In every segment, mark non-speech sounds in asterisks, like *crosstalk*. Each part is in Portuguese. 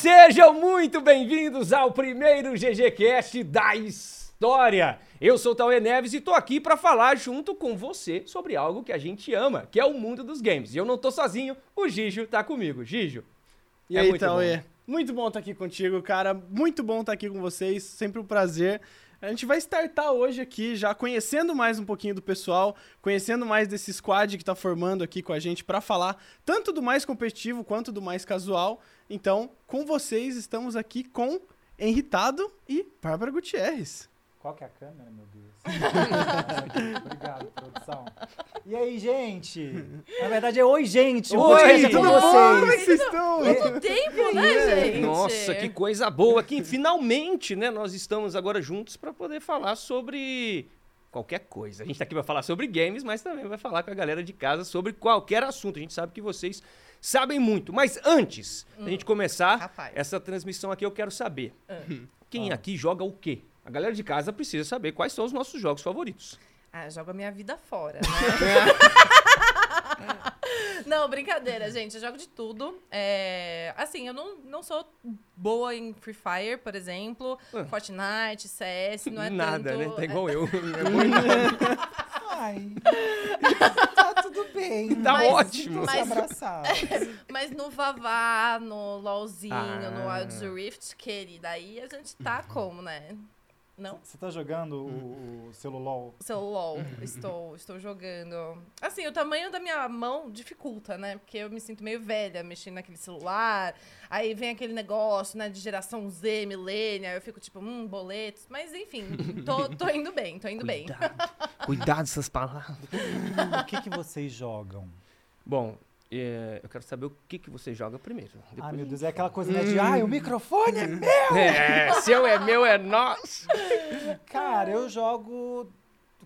Sejam muito bem-vindos ao primeiro GGCast da história. Eu sou o Tauê Neves e tô aqui para falar junto com você sobre algo que a gente ama, que é o mundo dos games. E eu não tô sozinho, o Gijo tá comigo. Gijo. E é aí, muito Tauê? bom. Muito bom estar aqui contigo, cara. Muito bom estar aqui com vocês. Sempre um prazer. A gente vai startar hoje aqui, já conhecendo mais um pouquinho do pessoal, conhecendo mais desse squad que tá formando aqui com a gente para falar tanto do mais competitivo quanto do mais casual. Então, com vocês, estamos aqui com Henritado e Bárbara Gutierrez. Qual que é a câmera, meu Deus? *laughs* Obrigado, produção. E aí, gente? Na verdade é oi, gente. Um Oi, é tudo bom? Como é vocês. que vocês estão? Muito tempo, né, gente? Nossa, que coisa boa que finalmente, né, nós estamos agora juntos para poder falar sobre qualquer coisa. A gente tá aqui para falar sobre games, mas também vai falar com a galera de casa sobre qualquer assunto. A gente sabe que vocês sabem muito. Mas antes da gente começar Rapaz. essa transmissão aqui, eu quero saber Ah. quem Ah. aqui joga o quê? A galera de casa precisa saber quais são os nossos jogos favoritos. Ah, jogo a minha vida fora, *laughs* né? não, brincadeira, gente. Eu jogo de tudo. É, Assim, eu não, não sou boa em Free Fire, por exemplo. Ah. Fortnite, CS, não é Nada, tanto... né? Tá igual *laughs* é, eu. Ai, *laughs* tá tudo bem. Tá Mas- ótimo. Mas... Mas no Vavá, no LOLzinho, Ah. no Wild Rift, querida, aí a gente tá como, né? Não? Você tá jogando o, o celulol? Seu LOL, estou, estou jogando. Assim, o tamanho da minha mão dificulta, né? Porque eu me sinto meio velha mexendo naquele celular. Aí vem aquele negócio, né, de geração Z, milênia. Eu fico tipo, hum, boletos. Mas enfim, tô, tô *laughs* indo bem, tô indo bem. Cuidado. Cuidado essas palavras. *laughs* O que, que vocês jogam? Bom, é, eu quero saber o que, que você joga primeiro. Ai, Depois meu Deus, é aquela coisa né, de ai, o microfone é meu! É, seu é meu, é nosso. *laughs* Cara, eu jogo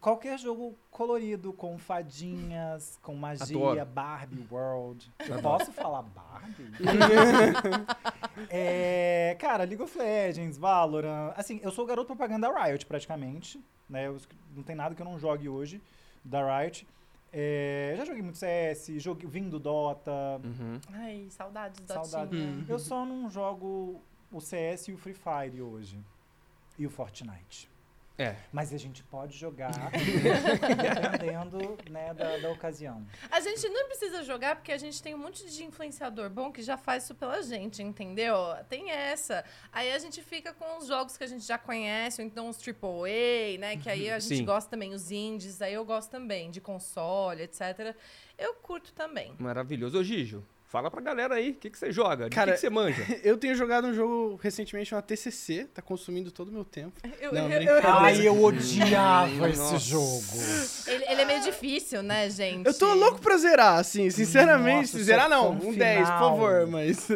qualquer jogo colorido, com fadinhas, com magia, Adoro. Barbie World. Eu Adoro. posso falar Barbie? *laughs* É, cara, League of Legends, Valorant. Assim, eu sou o garoto propaganda da Riot, praticamente. Né? Eu- não tem nada que eu não jogue hoje da Riot. É, já joguei muito CS, joguei, vim do Dota. Uhum. Ai, saudades da Saudade. Hum. Eu só não jogo o CS e o Free Fire hoje. E o Fortnite. É. Mas a gente pode jogar *laughs* dependendo né, da, da ocasião. A gente não precisa jogar porque a gente tem um monte de influenciador bom que já faz isso pela gente, entendeu? Tem essa. Aí a gente fica com os jogos que a gente já conhece, ou então os AAA, né? Que aí a gente Sim. gosta também, os indies, aí eu gosto também, de console, etc. Eu curto também. Maravilhoso. Ô, Gijo, fala pra galera aí, o que, que você joga? De Cara, que, que você manja? *laughs* Eu tenho jogado um jogo recentemente, uma TCC, tá consumindo todo o meu tempo. Eu- Não, eu- eu- Ai, eu odiava esse jogo. ele, ele é meio difícil, né, gente? Eu tô louco pra zerar, assim, sinceramente. Nossa, zerar só não, um 10, por final. favor, mas,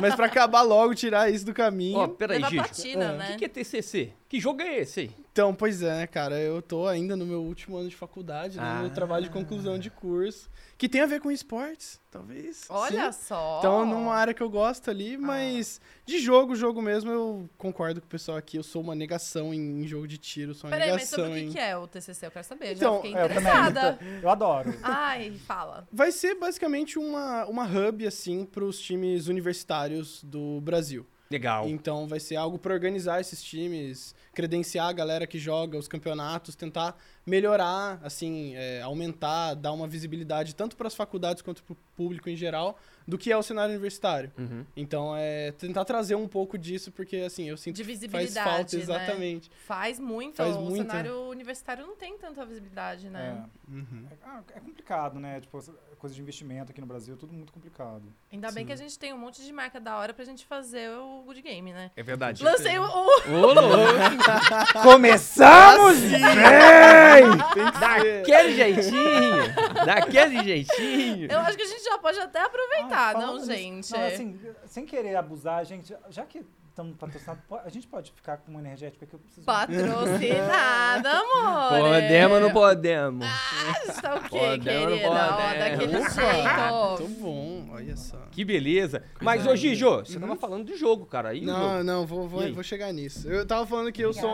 mas pra acabar logo, tirar isso do caminho. Ó, peraí, Leva Gijo. platina, O né? que, que é TCC? Que jogo é esse aí? Então, pois é, cara, eu tô ainda no meu último ano de faculdade, né, no meu Ah. trabalho de conclusão de curso, que tem a ver com esportes, talvez. Olha sim. só. Então, numa área que eu gosto Ah. ali, mas de jogo, jogo mesmo, eu concordo com o pessoal aqui. Eu sou uma negação em, jogo de tiro, sou uma Peraí, mas negação sobre o em. que, que é o TCC? Eu quero saber. Então, já fiquei É, eu também. interessada. Eu adoro. Ai, fala. Vai ser basicamente uma, uma hub, assim, pros times universitários do Brasil. Legal. Então vai ser algo para organizar esses times, credenciar a galera que joga os campeonatos, tentar melhorar, assim, é, aumentar, dar uma visibilidade tanto para as faculdades quanto para o público em geral do que é o cenário universitário. Uhum. Então é tentar trazer um pouco disso porque assim eu sinto De que faz visibilidade, falta né? exatamente. Faz muito. Faz o muito. cenário universitário não tem tanta visibilidade, né? É. Uhum. Ah, é complicado, né? Tipo, coisa de investimento aqui no Brasil, tudo muito complicado. Ainda bem Sim. que a gente tem um monte de marca da hora pra gente fazer o Good Game, né? É verdade. Lancei o. o- Ô, louco! *laughs* Começamos Daquele jeitinho! Daquele jeitinho! Eu acho que a gente já pode até aproveitar, Ah, não, falando nisso- gente? Não, assim, sem querer abusar, gente, já que estamos patrocinados, a gente pode ficar com uma energética que eu preciso. Patrocinada, *laughs* amor. Podemos ou não podemos? Ah, está o quê, Podemos ou não querida? Ó, podemos? daquele Muito jeito. bom, olha só. Que beleza. Mas, Coisa ô, Gijo, você Uhum. tava falando de jogo, cara. Aí, Não, jogo? não, vou, vou, vou chegar nisso. Eu tava falando que eu sou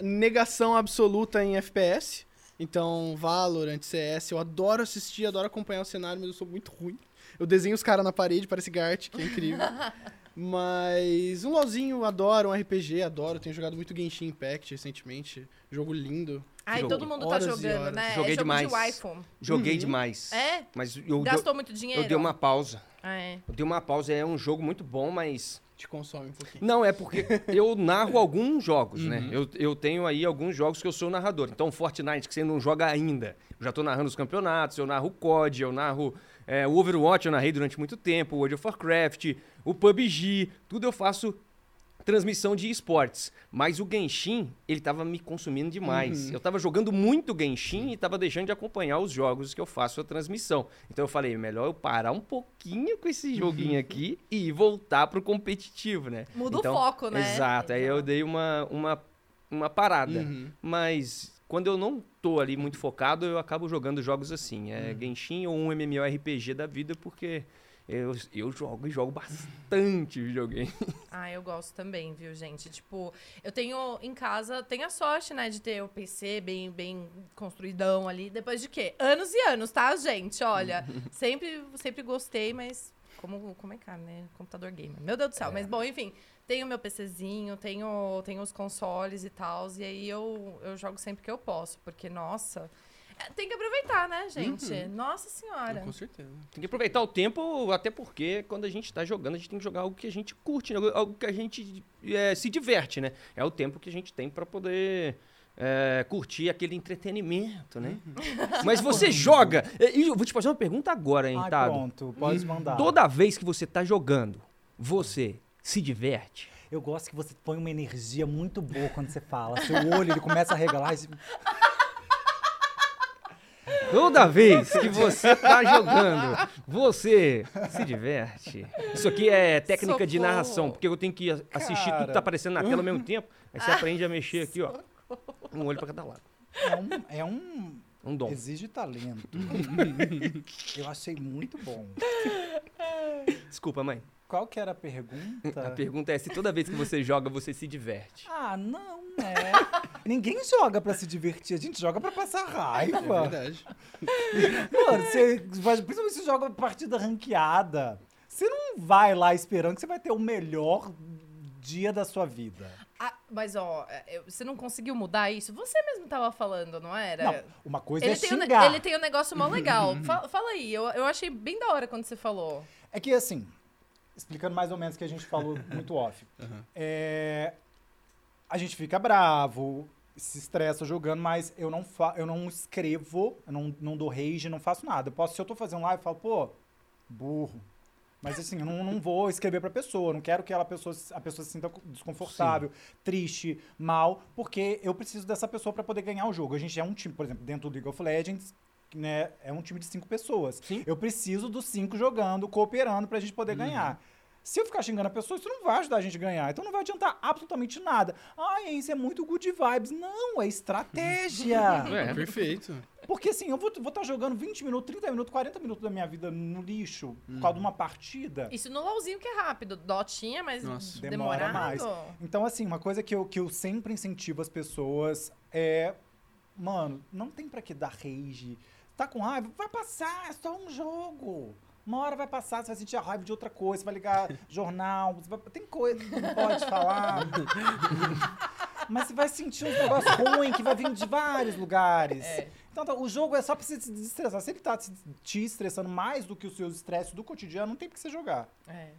negação absoluta em FPS. Então, Valorant, CS, eu adoro assistir, adoro acompanhar o cenário, mas eu sou muito ruim. Eu desenho os caras na parede, parece Gart, que é incrível. *laughs* Mas um LoLzinho, adoro, um RPG, adoro. Tenho jogado muito Genshin Impact recentemente. Jogo lindo. Ai, Jogo. todo mundo Horas tá jogando, né? Joguei é jogo demais. de. Joguei Uhum. demais. É? Mas eu, Gastou deu- muito dinheiro? eu dei uma pausa. Ah, é. Eu dei uma pausa. É um jogo muito bom, mas Te consome um pouquinho. Não, é porque *laughs* eu narro alguns jogos, né? Uhum. Eu, eu tenho aí alguns jogos que eu sou narrador. Então, Fortnite, que você não joga ainda. Eu já tô narrando os campeonatos, eu narro o COD, eu narro é, o Overwatch, eu narrei durante muito tempo, o World of Warcraft, o PUBG, tudo eu faço transmissão de esportes. Mas o Genshin, ele tava me consumindo demais. Uhum. Eu tava jogando muito Genshin e tava deixando de acompanhar os jogos que eu faço a transmissão. Então eu falei, melhor eu parar um pouquinho com esse joguinho *laughs* aqui e voltar pro competitivo, né? Muda Então, o foco, né? Exato, aí eu dei uma, uma, uma parada. Uhum. Mas quando eu não tô ali muito focado, eu acabo jogando jogos assim. É Genshin ou um MMORPG da vida, porque eu, eu jogo e jogo bastante videogame. *laughs* Ah, eu gosto também, viu, gente? Tipo, eu tenho em casa, tenho a sorte, né, de ter o PC bem, bem construidão ali. Depois de quê? Anos e anos, tá, gente? Olha, *laughs* sempre, sempre gostei, mas como, como é caro, né? Computador gamer. Meu Deus do céu. Mas, bom, enfim, tenho meu PCzinho, tenho, tenho os consoles e tal. E aí eu, eu jogo sempre que eu posso, porque, nossa. é, Tem que aproveitar, né, gente? Nossa senhora. Com certeza. Tem que aproveitar o tempo, até porque quando a gente tá jogando, a gente tem que jogar algo que a gente curte, né? algo que a gente é, se diverte, né? É o tempo que a gente tem pra poder é, curtir aquele entretenimento, né? *laughs* Mas você joga. E eu vou te fazer uma pergunta agora, hein, Ai, Tado? pronto, pode mandar. Toda vez que você tá jogando, você se diverte? Eu gosto que você põe uma energia muito boa quando você fala. Seu olho, ele começa a regalar. e- *laughs* Toda vez que você tá jogando, você se diverte. Isso aqui é técnica de Socorro. narração, porque eu tenho que assistir tudo que Cara. tá aparecendo na tela ao mesmo tempo. Aí você aprende a mexer aqui, ó. Um olho pra cada lado. É um, é um Um dom. Exige talento. *laughs* Eu achei muito bom. *laughs* Desculpa, mãe. Qual que era a pergunta? A pergunta é se toda vez que você joga, você se diverte. Ah, não, é. Ninguém joga pra se divertir, a gente joga pra passar É raiva. verdade. Mano, você, vai- principalmente se joga partida ranqueada. Você não vai lá esperando que você vai ter o melhor dia da sua vida. Ah, mas, ó, é, você não conseguiu mudar isso? Você mesmo tava falando, não era? Não, uma coisa Ele é tem, um, xingar. ele tem um negócio mó legal. Fa- fala aí, eu, eu achei bem da hora quando você falou. É que assim, explicando mais ou menos o que a gente falou *laughs* muito off. Aham. É, a gente fica bravo, se estressa jogando, mas eu não, fa eu não escrevo, eu não, não dou rage, não faço nada. Eu posso, se eu tô fazendo live, eu falo, pô, burro. Mas assim, eu não, não vou escrever pra pessoa, não quero que ela pessoa, a pessoa se sinta desconfortável, triste, mal, porque eu preciso dessa pessoa pra poder ganhar o jogo. A gente é um time, por exemplo, dentro do League of Legends, né, é um time de cinco pessoas. Sim. Eu preciso dos cinco jogando, cooperando pra gente poder ganhar. Se eu ficar xingando a pessoa, isso não vai ajudar a gente a ganhar. Então não vai adiantar absolutamente nada. Ai, isso é muito good vibes. Não, é estratégia. *laughs* É. Perfeito. Porque assim, eu vou estar jogando 20 minutos, 30 minutos, 40 minutos da minha vida no lixo por causa de uma partida. Isso no LOLzinho que é rápido. Dotinha, mas Nossa. Demora demorado. mais. Então, assim, uma coisa que eu, que eu sempre incentivo as pessoas é. Mano, não tem pra que dar rage. Tá com raiva? Vai passar, é só um jogo. Uma hora vai passar, você vai sentir a raiva de outra coisa, você vai ligar *laughs* jornal, vai- tem coisa que não pode falar. *laughs* Mas você vai sentir uns negócios ruins que vai vir de vários lugares. É. Então, tá, o jogo é só pra você se desestressar. Se ele tá te estressando mais do que os seus estresses do cotidiano, não tem por que você jogar. É.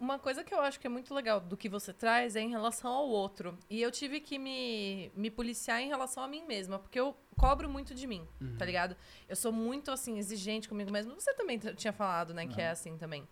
Uma coisa que eu acho que é muito legal do que você traz é em relação ao outro. E eu tive que me, me policiar em relação a mim mesma, porque eu cobro muito de mim, tá ligado? Eu sou muito, assim, exigente comigo mesma. Você também tinha falado, né, que é assim também.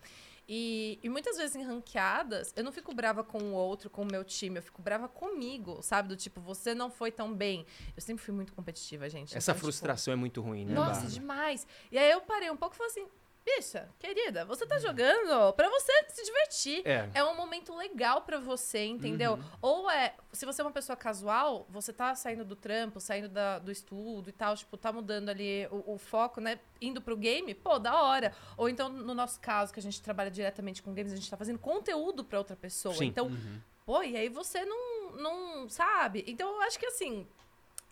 E, e muitas vezes em ranqueadas, eu não fico brava com o outro, com o meu time, eu fico brava comigo, sabe? Do tipo, você não foi tão bem. Eu sempre fui muito competitiva, gente. Essa Então, tipo, frustração é muito ruim, né? nossa, Bárbara? demais. E aí eu parei um pouco e falei assim, bicha, querida, você tá jogando pra você se divertir. É. É um momento legal pra você, entendeu? Ou é, se você é uma pessoa casual, você tá saindo do trampo, saindo da- do estudo e tal, tipo, tá mudando ali o, o foco, né? Indo pro game, pô, da hora. Ou então, no nosso caso, que a gente trabalha diretamente com games, a gente tá fazendo conteúdo pra outra pessoa. Sim. Então, pô, e aí você não, não sabe? Então, eu acho que assim,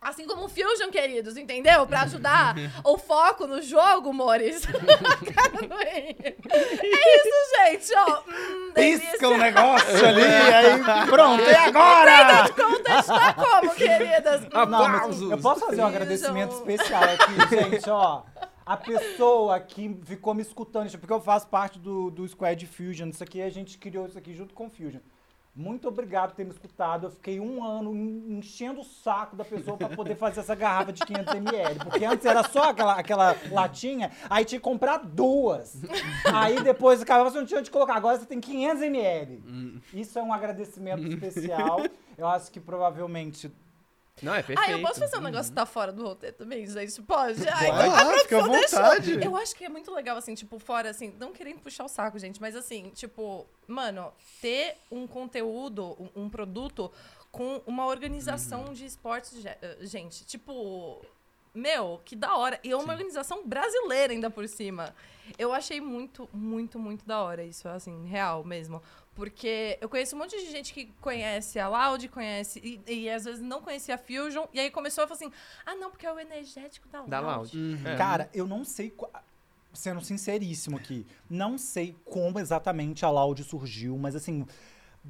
Assim como o Fusion, queridos, entendeu? Pra ajudar *laughs* o foco no jogo, Mores. *laughs* Henrique. é isso, gente, ó. Hum, Pisca o delícia. negócio ali, aí pronto, e agora? Conta está como, queridas? Não, mas Aplausos. eu posso fazer um Fusion. agradecimento especial aqui, gente, ó. A pessoa que ficou me escutando, isso, porque eu faço parte do, do Squad Fusion, isso aqui a gente criou isso aqui junto com o Fusion. Muito obrigado por ter me escutado. Eu fiquei um ano en- enchendo o saco da pessoa pra poder fazer essa garrafa de 500ml. Porque antes era só aquela, aquela latinha, aí tinha que comprar duas. Aí depois acabava, você não tinha onde colocar. Agora você tem 500ml. Isso é um agradecimento especial. Eu acho que provavelmente Não, é perfeito. Ah, eu posso fazer um negócio que tá fora do roteiro também, gente? Pode? Ai, Vai a fica à deixou. vontade. Eu acho que é muito legal, assim, tipo, fora, assim, não querendo puxar o saco, gente, mas assim, tipo, mano, ter um conteúdo, um, um produto com uma organização de esportes, eh, gente, tipo. Meu, que da hora. E é uma organização brasileira ainda por cima. Eu achei muito, muito, muito da hora isso, assim, real mesmo. Porque eu conheço um monte de gente que conhece a Loud, conhece, e, e às vezes não conhecia a Fusion, e aí começou a falar assim: ah, não, porque é o energético da Loud. Da Loud. Uhum. É. Cara, eu não sei. Sendo sinceríssimo aqui, não sei como exatamente a Loud surgiu, mas assim,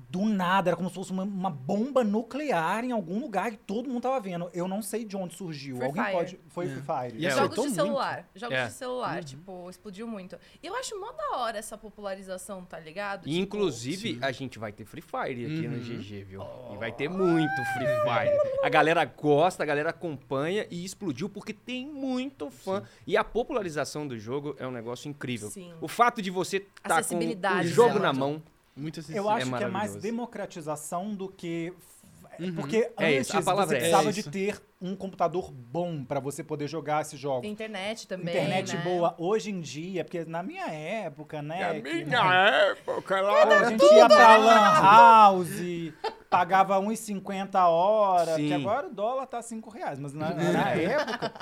do nada, era como se fosse uma, uma bomba nuclear em algum lugar que todo mundo tava vendo. Eu não sei de onde surgiu. Free Alguém Fire. pode. Foi É. Free Fire. E É, Jogos de muito. celular. Jogos É. de celular, tipo, explodiu muito. E eu acho mó da hora essa popularização, tá ligado? Tipo, inclusive, a gente vai ter Free Fire aqui no Uhum. GG, viu? E vai ter muito Free Fire. A galera gosta, a galera acompanha e explodiu porque tem muito fã. E a popularização do jogo é um negócio incrível. Sim. O fato de você estar com o jogo dela. na mão. Muito acessível. Eu acho É que é mais democratização do que. Uhum. Porque É antes isso, a palavra você é precisava de ter um computador bom pra você poder jogar esses jogos. Internet também. Internet né? boa. Hoje em dia, porque na minha época, né? que, né, época Pô, a gente ia pra Lan House, pagava 1,50 a hora, Sim. que agora o dólar tá 5 reais, mas na, na época,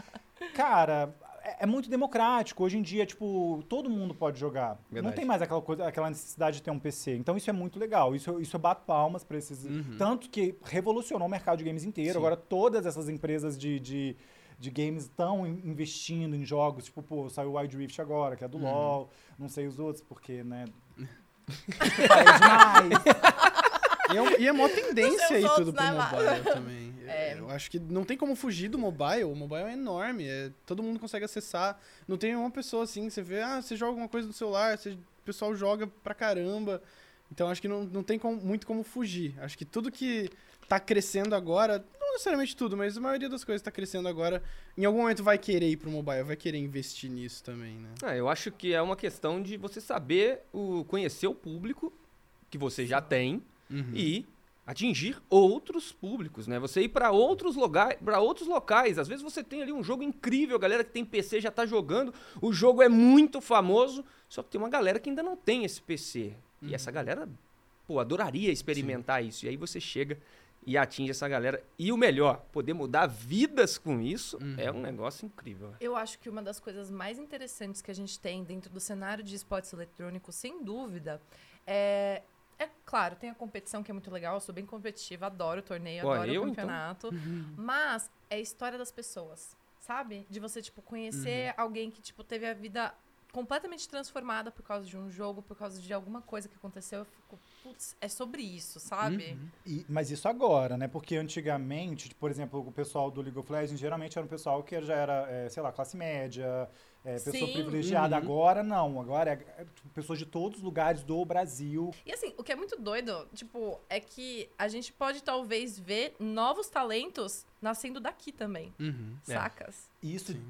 cara, é, é muito democrático. Hoje em dia, tipo, todo mundo pode jogar. Não Verdade. tem mais aquela coisa, aquela necessidade de ter um PC. Então isso é muito legal. Isso, isso eu bato palmas pra esses. Tanto que revolucionou o mercado de games inteiro. Sim. Agora todas essas empresas de. de de games estão investindo em jogos, tipo, pô, saiu o Wild Rift agora, que é do LoL, não sei os outros, porque, né, *laughs* falei demais. E é, e é mó tendência aí tudo pro né, mobile também. É. Eu acho que não tem como fugir do mobile. O mobile é enorme. é- todo mundo consegue acessar. Não tem uma pessoa assim, você vê, ah, você joga alguma coisa no celular, você- o pessoal joga pra caramba. Então acho que não, não tem como- muito como fugir. Acho que tudo que tá crescendo agora, não necessariamente tudo, mas a maioria das coisas tá crescendo agora, em algum momento vai querer ir pro mobile, vai querer investir nisso também, né? Ah, eu acho que é uma questão de você saber o, conhecer o público que você já tem Uhum. e atingir outros públicos, né? Você ir para outros locais, para outros locais. Às vezes você tem ali um jogo incrível, a galera que tem PC já tá jogando, o jogo é muito famoso, só que tem uma galera que ainda não tem esse PC. E essa galera, pô, adoraria experimentar isso. E aí você chega e atinge essa galera. E o melhor, poder mudar vidas com isso é um negócio incrível. Eu acho que uma das coisas mais interessantes que a gente tem dentro do cenário de esportes eletrônicos, sem dúvida, é. É claro, tem a competição que é muito legal, eu sou bem competitiva, adoro o torneio, Pô, adoro eu, o então? campeonato. Mas é a história das pessoas, sabe? De você, tipo, conhecer alguém que, tipo, teve a vida completamente transformada por causa de um jogo, por causa de alguma coisa que aconteceu. Eu fico, putz, é sobre isso, sabe? E- mas isso agora, né? Porque antigamente, por exemplo, o pessoal do League of Legends geralmente era um pessoal que já era, é, sei lá, classe média, é, pessoa Sim. privilegiada. Uhum. Agora não, agora é, é, tipo, pessoas de todos os lugares do Brasil. E assim, o que é muito doido, tipo, é que a gente pode talvez ver novos talentos nascendo daqui também, Uhum. É. sacas? E isso Sim.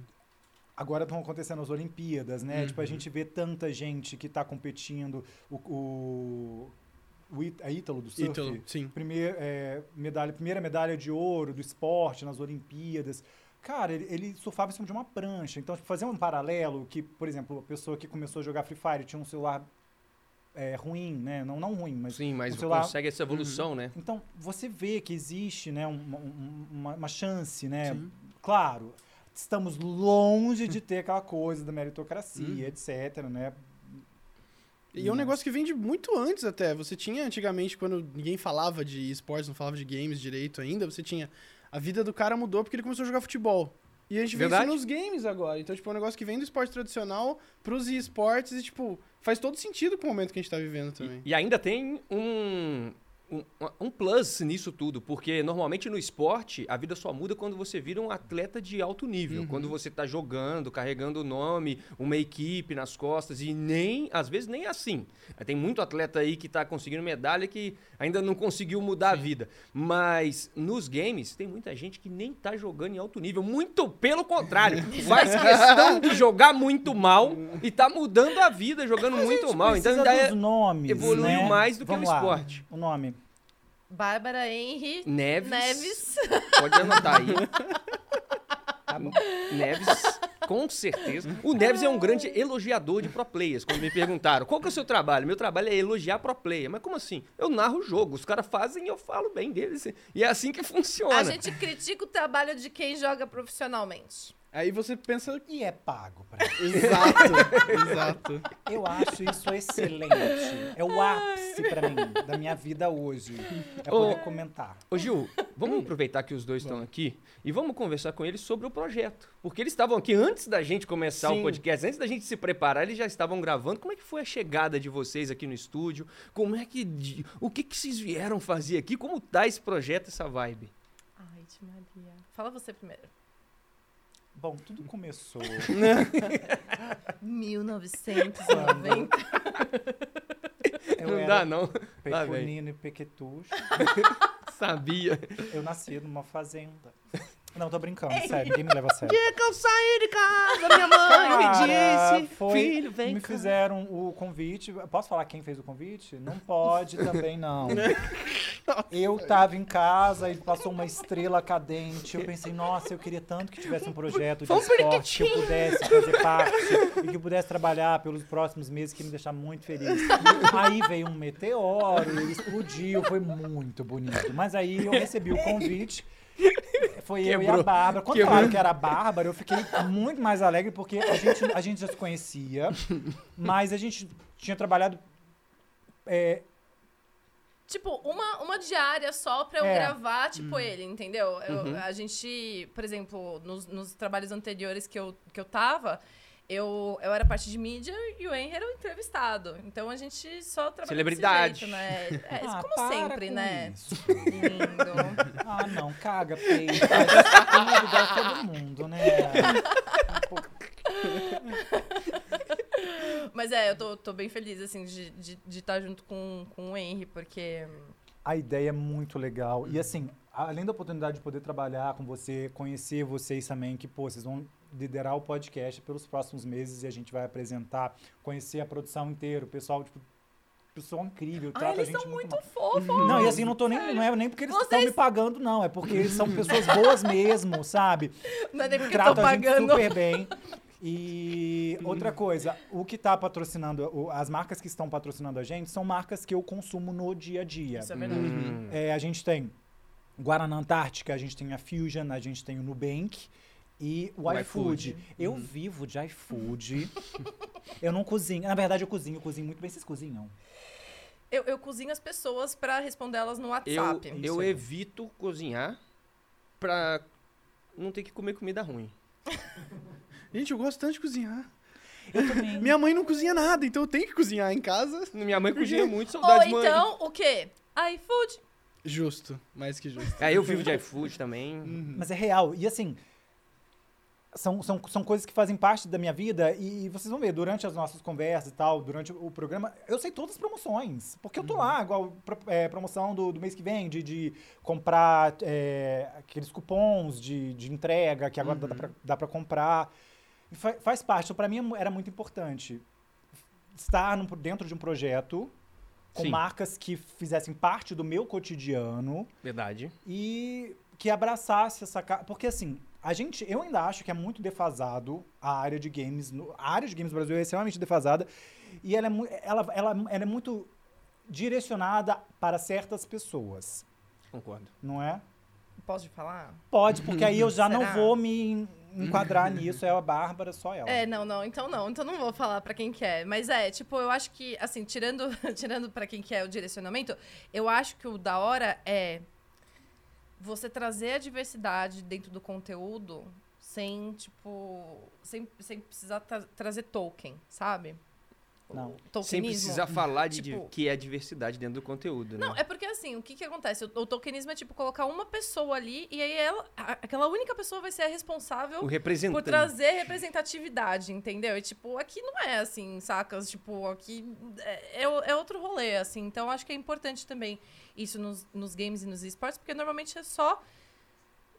agora estão acontecendo as Olimpíadas, né? Tipo, a Uhum. gente vê tanta gente que tá competindo. O, o, o a Ítalo do surf. Ítalo, sim. Primeir, é, medalha, primeira medalha de ouro do esporte nas Olimpíadas. Cara, ele, ele surfava em cima de uma prancha. Então, tipo, fazer um paralelo que, por exemplo, a pessoa que começou a jogar Free Fire tinha um celular é, ruim, né? Não, não ruim, mas... Sim, mas o celular- consegue essa evolução, né? Então, você vê que existe né, uma, um- uma, uma chance, né? Sim. Claro, estamos longe de *laughs* ter aquela coisa da meritocracia, Uhum. etc, né? E é um negócio que vem de muito antes até. Você tinha antigamente, quando ninguém falava de esportes, não falava de games direito ainda, você tinha A vida do cara mudou porque ele começou a jogar futebol. E a gente vê Verdade. isso nos games agora. Então, tipo, é um negócio que vem do esporte tradicional pros esportes e, tipo, faz todo sentido com o momento que a gente tá vivendo também. E ainda tem um, um, um plus nisso tudo, porque normalmente no esporte a vida só muda quando você vira um atleta de alto nível. Uhum. Quando você tá jogando, carregando o nome, uma equipe nas costas, e nem, às vezes, nem assim. Tem muito atleta aí que tá conseguindo medalha que ainda não conseguiu mudar a vida. Mas nos games tem muita gente que nem tá jogando em alto nível. Muito pelo contrário. *laughs* Faz questão de jogar muito mal e tá mudando a vida jogando muito mal. Então ainda é nomes, evoluiu né? mais do que Vamos no lá. esporte. O nome. Bárbara Henry Neves. Neves. Pode anotar aí. *laughs* Tá. Neves, com certeza. O Neves é um grande elogiador de pro players. Quando me perguntaram, qual que é o seu trabalho? Meu trabalho é elogiar pro player. Mas como assim? Eu narro o jogo. Os caras fazem e eu falo bem deles. E é assim que funciona. A gente critica o trabalho de quem joga profissionalmente. Aí você pensa. E é pago pra *laughs* isso. Exato, exato. Eu acho isso excelente. É o ápice pra mim, da minha vida hoje. É poder Ô. comentar. Ô Gil, vamos aproveitar que os dois estão aqui e vamos conversar com eles sobre o projeto. Porque eles estavam aqui antes da gente começar Sim. o podcast, antes da gente se preparar, eles já estavam gravando. Como é que foi a chegada de vocês aqui no estúdio? Como é que. O que, que vocês vieram fazer aqui? Como tá esse projeto, essa vibe? Ai, de Maria. Fala você primeiro. Bom, tudo começou. 1990. Eu não dá, não. Pequenino e pequetucho. *laughs* Sabia. Eu nasci numa fazenda. Não, tô brincando, sério, ninguém me leva a sério. dia que eu saí de casa, minha mãe Cara, foi, filho, vem me cá." fizeram o convite. Posso falar quem fez o convite? Não pode também, não. *laughs* Eu tava em casa e passou uma estrela cadente. Eu pensei, nossa, eu queria tanto que tivesse um projeto de um esporte que eu pudesse fazer parte e que eu pudesse trabalhar pelos próximos meses, que ia me deixar muito feliz. Aí veio um meteoro, ele explodiu, foi muito bonito. Mas aí eu recebi o convite. Foi eu e Quebrou. a Bárbara. Quando Quebrou. falaram que era a Bárbara, eu fiquei muito mais alegre porque a gente, a gente já se conhecia, mas a gente tinha trabalhado. é, Tipo, uma, uma diária só pra eu É. gravar, tipo, ele, entendeu? Eu- Uhum. A gente, por exemplo, nos, nos trabalhos anteriores que eu, que eu tava, eu, eu era parte de mídia e o Henry era o entrevistado. Então a gente só trabalhava Celebridade. desse jeito, né? É, ah, como para sempre, com né? isso. Lindo. *laughs* Ah, não, caga, peito. Dá todo mundo, né? *laughs* Mas é, eu tô, tô bem feliz, assim, de estar de, de estar junto com, com o Henry, porque... A ideia é muito legal. E assim, além da oportunidade de poder trabalhar com você, conhecer vocês também, que, pô, vocês vão liderar o podcast pelos próximos meses e a gente vai apresentar, conhecer a produção inteira, o pessoal, tipo, pessoal incrível, Ai, trata a eles gente são muito muito fofos! Não, e assim, não tô nem, não é nem porque eles estão Vocês- me pagando, não. É porque eles são pessoas boas mesmo, sabe? *laughs* Não é nem porque a gente pagando. super bem. *laughs* E outra coisa, o que tá patrocinando, o- as marcas que estão patrocinando a gente são marcas que eu consumo no dia a dia. Isso é verdade. Hum. É, a gente tem Guaraná Antártica, a gente tem a Fusion, a gente tem o Nubank e o, O iFood. iFood. Eu vivo de iFood. eu não cozinho. Na verdade, eu cozinho, eu cozinho muito bem. Vocês cozinham? Eu, eu cozinho as pessoas pra responder elas no Eu, WhatsApp. Isso eu é evito cozinhar pra não ter que comer comida ruim. *laughs* Gente, eu gosto tanto de cozinhar. Eu também. Minha mãe não cozinha nada, então eu tenho que cozinhar em casa. Minha mãe cozinha muito, Ou saudade mãe. então, o quê? iFood. Justo, mais que justo. Aí eu vivo de iFood também. Mas é real. E assim, são, são, são coisas que fazem parte da minha vida e vocês vão ver, durante as nossas conversas e tal, durante o programa, eu sei todas as promoções. Porque eu tô lá, igual pro- é, promoção do, do mês que vem, de, de comprar é, aqueles cupons de, de entrega que agora dá, pra, dá pra comprar. Fa- faz parte. Então, pra mim, era muito importante estar num- dentro de um projeto com Sim. marcas que fizessem parte do meu cotidiano Verdade. e que abraçasse essa porque assim a gente eu ainda acho que é muito defasado a área de games no- a área de games no Brasil é extremamente defasada e ela é, ela, ela, ela é muito direcionada para certas pessoas Concordo. não é Posso te falar? pode porque aí eu já não vou me en- enquadrar nisso é a Bárbara só ela É, não, não, então não. Então não vou falar pra quem quer. Mas é, tipo, eu acho que, assim, tirando, *laughs* tirando pra quem quer o direcionamento, eu acho que o da hora é você trazer a diversidade dentro do conteúdo sem, tipo, sem, sem precisar tra- trazer token, sabe? Não. Sem precisar falar de, Tipo- que é diversidade dentro do conteúdo, né? Não, é porque assim, o que que acontece? O, o tokenismo é tipo colocar uma pessoa ali e aí ela, a- aquela única pessoa vai ser a responsável O representante. por trazer representatividade, entendeu? E, tipo, aqui não é assim, sacas? Tipo, aqui é, é é outro rolê, assim. Então, acho que é importante também isso nos, nos games e nos esportes, porque normalmente é só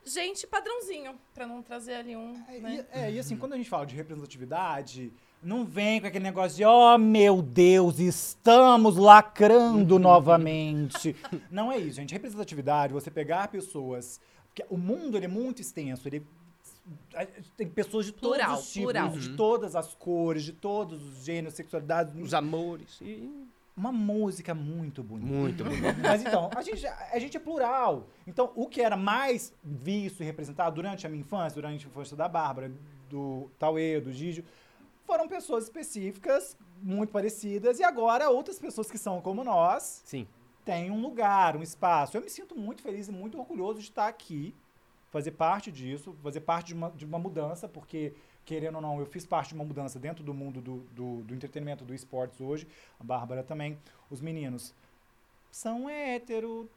gente padrãozinho, pra não trazer ali um, É, né? e, é, e assim, quando a gente fala de representatividade, não vem com aquele negócio de, oh meu Deus, estamos lacrando novamente. *laughs* Não é isso, gente. Representatividade, você pegar pessoas. Porque o mundo ele é muito extenso, ele a- tem pessoas de todos Plural, os tipos, plural. de todas as cores, de todos os gêneros, sexualidades. Os amores. E... Uma música muito bonita. Muito *laughs* bonito. Mas então, a gente, a gente é plural. Então, o que era mais visto e representado durante a minha infância, durante a infância da Bárbara, do Tauê, do Gígio, foram pessoas específicas, muito parecidas, e agora outras pessoas que são como nós Sim. têm um lugar, um espaço. Eu me sinto muito feliz e muito orgulhoso de estar aqui, fazer parte disso, fazer parte de uma, de uma mudança, porque, querendo ou não, eu fiz parte de uma mudança dentro do mundo do, do, do entretenimento, do esportes hoje, a Bárbara também. Os meninos são hétero.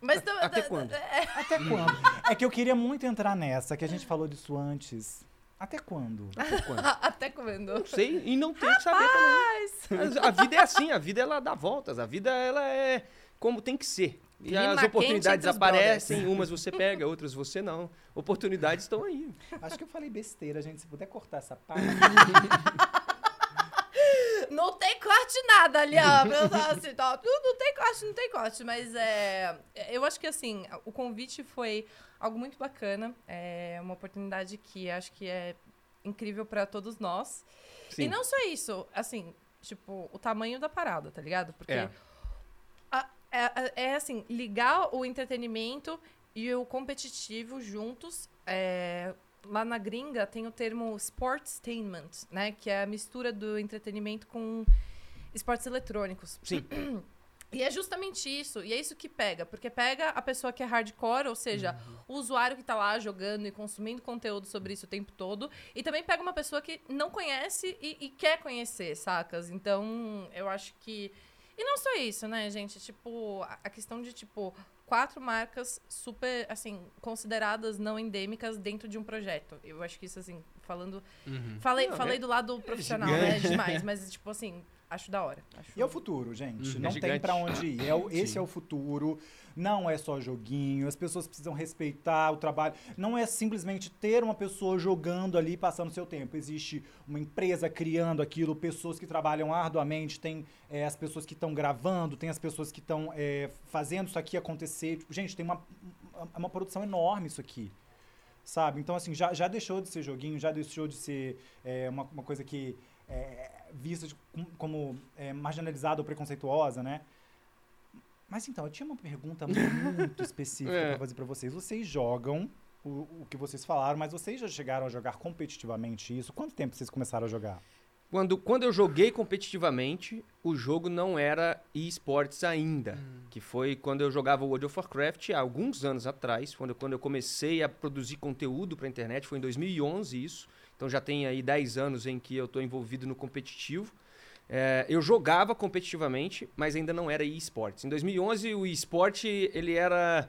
Mas Até quando? é, Até quando? É que eu queria muito entrar nessa, que a gente falou disso antes. Até quando? Até quando? *laughs* até quando? Não sei e não tem que saber também. Mas A vida é assim, a vida ela dá voltas, a vida ela é como tem que ser. E Clima as oportunidades aparecem, umas você pega, outras você não. Oportunidades estão aí. Acho que eu falei besteira, gente. Se puder cortar essa parte. *laughs* Não tem corte nada ali, ó. Assim, tá, não, tem corte, não tem corte. Mas é. Eu acho que assim, o convite foi algo muito bacana. É uma oportunidade que acho que é incrível pra todos nós. Sim. E não só isso, assim, tipo, o tamanho da parada, tá ligado? Porque É. a- é, é, assim, ligar o entretenimento e o competitivo juntos. é, lá na gringa tem o termo sportstainment, né? Que é a mistura do entretenimento com esportes eletrônicos. Sim. *clears throat* E é justamente isso, e é isso que pega, porque pega a pessoa que é hardcore, ou seja, o usuário que tá lá jogando e consumindo conteúdo sobre isso o tempo todo, e também pega uma pessoa que não conhece e, e quer conhecer, sacas? Então, eu acho que. E não só isso, né, gente? Tipo, a questão de, tipo, quatro marcas super, assim, consideradas não endêmicas dentro de um projeto. Eu acho que isso, assim, falando. Falei, Não, falei é- do lado profissional, gigante. né? *laughs* Demais, mas, tipo, assim, acho da hora. Acho... E é o futuro, gente. Uhum. Não É tem pra onde ir. É o- *laughs* esse é o futuro. Não é só joguinho. As pessoas precisam respeitar o trabalho. Não é simplesmente ter uma pessoa jogando ali, passando seu tempo. Existe uma empresa criando aquilo, pessoas que trabalham arduamente, tem é, as pessoas que estão gravando, tem as pessoas que estão é, fazendo isso aqui acontecer. Tipo, gente, tem uma, uma- uma produção enorme isso aqui. Sabe? Então, assim, já, já deixou de ser joguinho, já deixou de ser é, uma, uma coisa que é vista de- com- como é, marginalizada ou preconceituosa, né? Mas então, eu tinha uma pergunta *laughs* muito específica É. pra fazer pra vocês. Vocês jogam o, o que vocês falaram, mas vocês já chegaram a jogar competitivamente isso? Quanto tempo vocês começaram a jogar? Quando, quando eu joguei competitivamente, o jogo não era esportes ainda. Que foi quando eu jogava World of Warcraft há alguns anos atrás, quando, eu- quando eu comecei a produzir conteúdo para internet. Foi em 2011 isso. Então já tem aí 10 anos em que eu estou envolvido no competitivo. É, eu jogava competitivamente, mas ainda não era esportes. Em 2011, o esporte, ele era...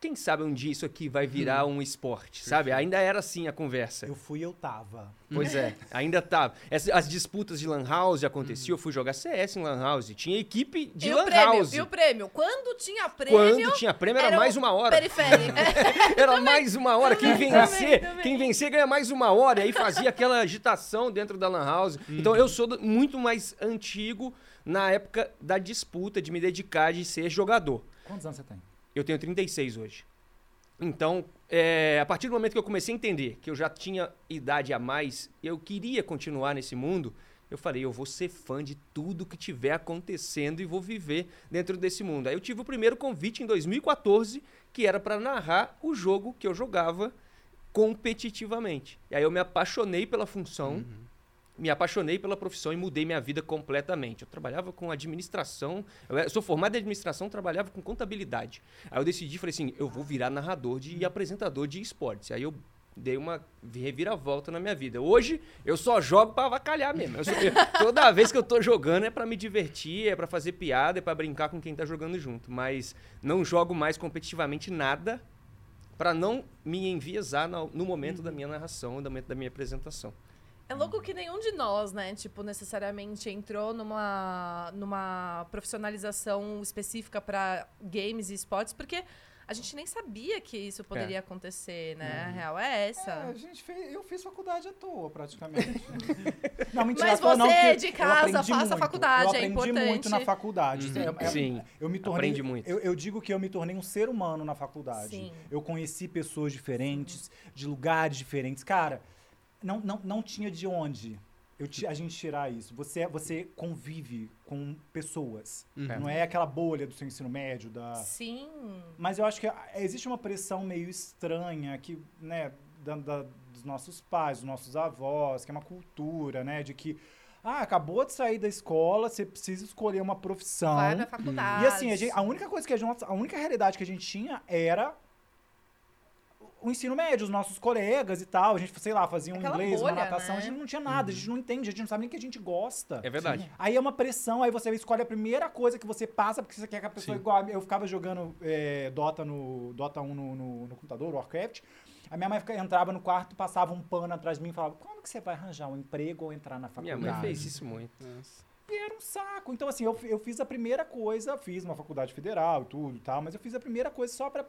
Quem sabe um dia isso aqui vai virar um esporte, sabe? Ainda era assim a conversa. Eu fui, eu tava. Pois é, *laughs* ainda tá. As, as disputas de Lan House aconteciam, eu fui jogar CS em Lan House. Tinha equipe de e Lan o prêmio? House. E o prêmio? Quando tinha prêmio, Quando tinha prêmio era, era mais um uma hora. periférico. *laughs* Era mais uma hora. Quem Também, vencer, também, também. quem vencer ganha mais uma hora. E aí fazia aquela agitação dentro da Lan House. Então eu sou muito mais antigo na época da disputa, de me dedicar de ser jogador. Quantos anos você tem? Eu tenho 36 hoje. Então, é, a partir do momento que eu comecei a entender que eu já tinha idade a mais, eu queria continuar nesse mundo, eu falei, eu vou ser fã de tudo que tiver acontecendo e vou viver dentro desse mundo. Aí eu tive o primeiro convite em 2014, que era para narrar o jogo que eu jogava competitivamente. E aí eu me apaixonei pela função. Me apaixonei pela profissão e mudei minha vida completamente. Eu trabalhava com administração, eu sou formado em administração, trabalhava com contabilidade. Aí eu decidi, falei assim, eu vou virar narrador de, e apresentador de esportes. Aí eu dei uma reviravolta na minha vida. Hoje eu só jogo pra avacalhar mesmo. Eu sou- eu- toda vez que eu tô jogando é pra me divertir, é pra fazer piada, é pra brincar com quem tá jogando junto, mas não jogo mais competitivamente nada pra não me enviesar no, no momento da minha narração, no momento da minha apresentação. É louco que nenhum de nós, né, tipo, necessariamente entrou numa, numa profissionalização específica pra games e esportes, porque a gente nem sabia que isso poderia acontecer, né? A real é É, essa. a gente fez, eu fiz faculdade à toa, praticamente. *laughs* não, mentira, Mas toa não, você porque de eu casa, aprendi faça muito. faculdade, eu é aprendi muito importante. na faculdade. Uhum. É- é- Sim, Eu me tornei. aprende muito. Eu, eu digo que eu me tornei um ser humano na faculdade. Sim. Eu conheci pessoas diferentes, de lugares diferentes. Cara, não, não, não tinha de onde eu ti- a gente tirar isso. Você, você convive com pessoas. Não é aquela bolha do seu ensino médio, da. Sim. Mas eu acho que a- existe uma pressão meio estranha que, né, da, da- dos nossos pais, dos nossos avós, que é uma cultura, né, de que ah, acabou de sair da escola, você precisa escolher uma profissão. Vai pra faculdade. E assim, a, gente- a única coisa que a gente, a única realidade que a gente tinha era o ensino médio, os nossos colegas e tal. A gente, sei lá, fazia um Aquela inglês, bolha, uma natação, né? a gente não tinha nada, a gente não entende, a gente não sabe nem o que a gente gosta. É verdade. Aí é uma pressão, aí você escolhe a primeira coisa que você passa, porque você quer que a pessoa Sim. igual. Eu ficava jogando é, Dota no Dota 1 no, no, no computador, Warcraft. A minha mãe fica- entrava no quarto, passava um pano atrás de mim e falava: Quando que você vai arranjar um emprego ou entrar na Minha faculdade? mãe fez isso muito. Nossa. E era um saco. Então, assim, eu, eu fiz a primeira coisa, fiz uma faculdade federal e tudo e tal, mas eu fiz a primeira coisa só pra.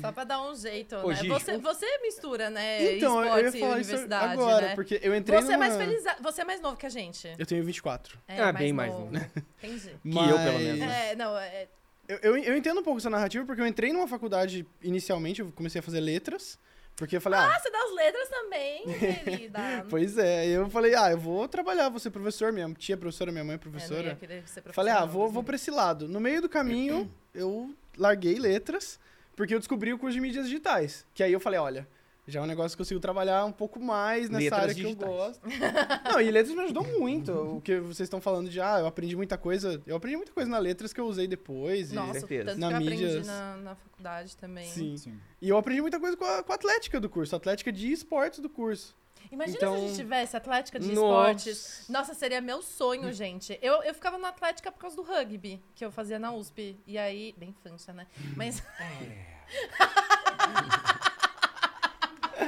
Só pra dar um jeito, Ô, né? Gigi, Você, você mistura, né? Então, eu ia e falar isso agora, né? porque eu entrei Você é mais numa- feliz. Você é mais novo que a gente. Eu tenho 24. É, Ah, bem mais novo. *laughs* Entendi. Que eu, pelo menos. É, não, é, Eu, eu, eu entendo um pouco essa narrativa, porque eu entrei numa faculdade inicialmente, eu comecei a fazer letras, porque eu falei, ah, Ah, você dá as letras também, *laughs* querida. pois é, eu falei, ah, eu vou trabalhar, vou ser professor, minha tia é professora, minha mãe é É, não professora. ia querer ser falei, ah, vou, vou pra esse lado. No meio do caminho, eu larguei letras, porque eu descobri o curso de mídias digitais, que aí eu falei, olha... Já é um negócio que eu consigo trabalhar um pouco mais nessa Letras área digitais. que eu gosto. *laughs* Não, e letras me ajudou muito. O que vocês estão falando de, ah, eu aprendi muita coisa. Eu aprendi muita coisa na letras que eu usei depois. e- Nossa, certeza. tanto Na que eu aprendi mídias- na, na faculdade também. Sim. Sim. E eu aprendi muita coisa com a, com a atlética do curso, a atlética de esportes do curso. Imagina Então- se a gente tivesse atlética de Nossa. esportes. Nossa, seria meu sonho, gente. Eu, eu ficava na atlética por causa do rugby, que eu fazia na USP. E aí, bem infância, né? Mas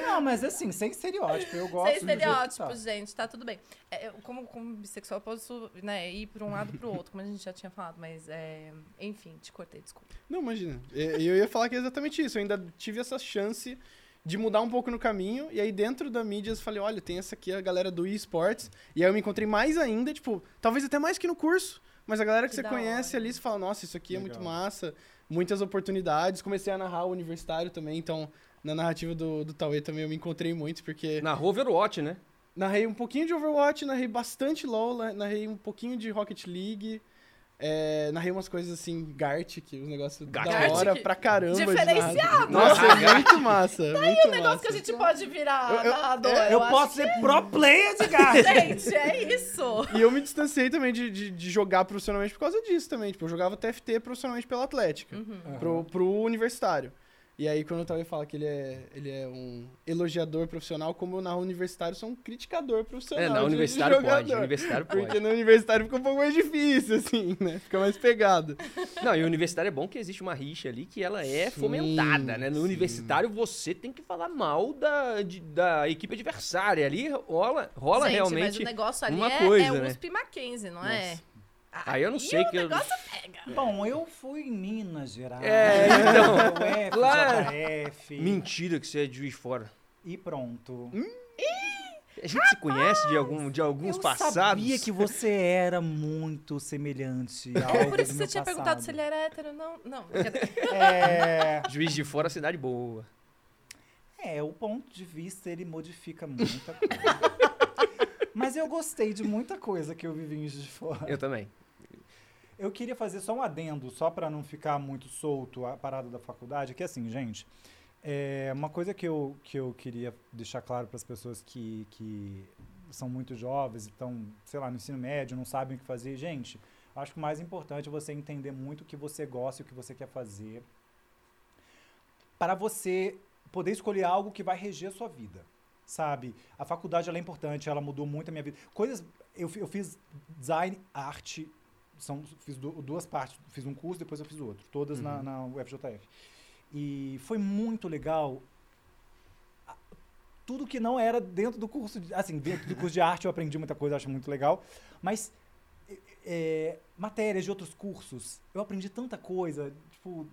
Não, mas assim, sem estereótipo. Eu gosto sem do jeito que estereótipos, tá. gente, tá tudo bem. É, eu, como, como bissexual, eu posso né, ir pra um lado e pro outro, como a gente já tinha falado, mas é, enfim, te cortei, desculpa. Não, imagina. Eu ia falar que é exatamente isso. Eu ainda tive essa chance de mudar um pouco no caminho. E aí, dentro da mídias, falei: olha, tem essa aqui, a galera do eSports. E aí, eu me encontrei mais ainda, tipo, talvez até mais que no curso. Mas a galera que, Que você conhece hora. ali, você fala: nossa, isso aqui é Legal. muito massa. Muitas oportunidades. Comecei a narrar o universitário também. Então, na narrativa do, do Tauê também eu me encontrei muito, porque. Na Overwatch, né? Narrei um pouquinho de Overwatch, narrei bastante LoL, na- narrei um pouquinho de Rocket League. É, narrei umas coisas assim, Gart, que os negócios da Gart. hora que- pra caramba. Diferenciado. Nossa, é muito massa. muito um negócio massa. que a gente pode virar Eu- eu- narrador. Eu, eu acho posso ser pro player de gato. *laughs* Gente, é isso. E eu me distanciei também de, de, de jogar profissionalmente por causa disso também. Tipo, eu jogava TFT profissionalmente pela Atlética, Uhum. pro, pro universitário. E aí, quando o Tauê fala que ele é, ele é um elogiador profissional, como eu na universitário sou um criticador profissional. É, na de- de universitário pode. Universitário pode. Porque no universitário fica um pouco mais difícil, assim, né? Fica mais pegado. Não, e o universitário é bom que existe uma rixa ali que ela é Sim, fomentada, né? No sim. universitário você tem que falar mal da, de- da equipe adversária. Ali rola, rola gente, realmente. mas o negócio ali uma é, coisa, é né? USP Mackenzie, não é? Nossa. Aí eu não sei o que eu- negócio pega. Bom, eu fui em Minas Gerais. É, então. UF, Lá- JF, Mentira que você é de juiz de fora. E pronto. A gente se conhece de, algum, de alguns eu passados. sabia que você era muito semelhante a algo É Por isso você tinha passado. perguntado se ele era hétero, não. Não. *laughs* É, Juiz de fora, cidade boa. é, o ponto de vista ele modifica muita coisa. *laughs* Mas eu gostei de muita coisa que eu vivi em Juiz de Fora. Eu também. Eu queria fazer só um adendo, só para não ficar muito solto a parada da faculdade, que é assim, gente, é uma coisa que eu, que eu queria deixar claro para as pessoas que, que são muito jovens, estão, sei lá, no ensino médio, não sabem o que fazer. Gente, acho que o mais importante é você entender muito o que você gosta e o que você quer fazer para você poder escolher algo que vai reger a sua vida, sabe? A faculdade ela é importante, ela mudou muito a minha vida. Coisas, eu, eu fiz design, arte, são, fiz du- duas partes, fiz um curso, depois eu fiz o outro, todas na, na UFJF. E foi muito legal. Tudo que não era dentro do curso, de, assim, dentro do curso de arte eu aprendi muita coisa, acho muito legal, mas é, é, matérias de outros cursos, eu aprendi tanta coisa, tipo,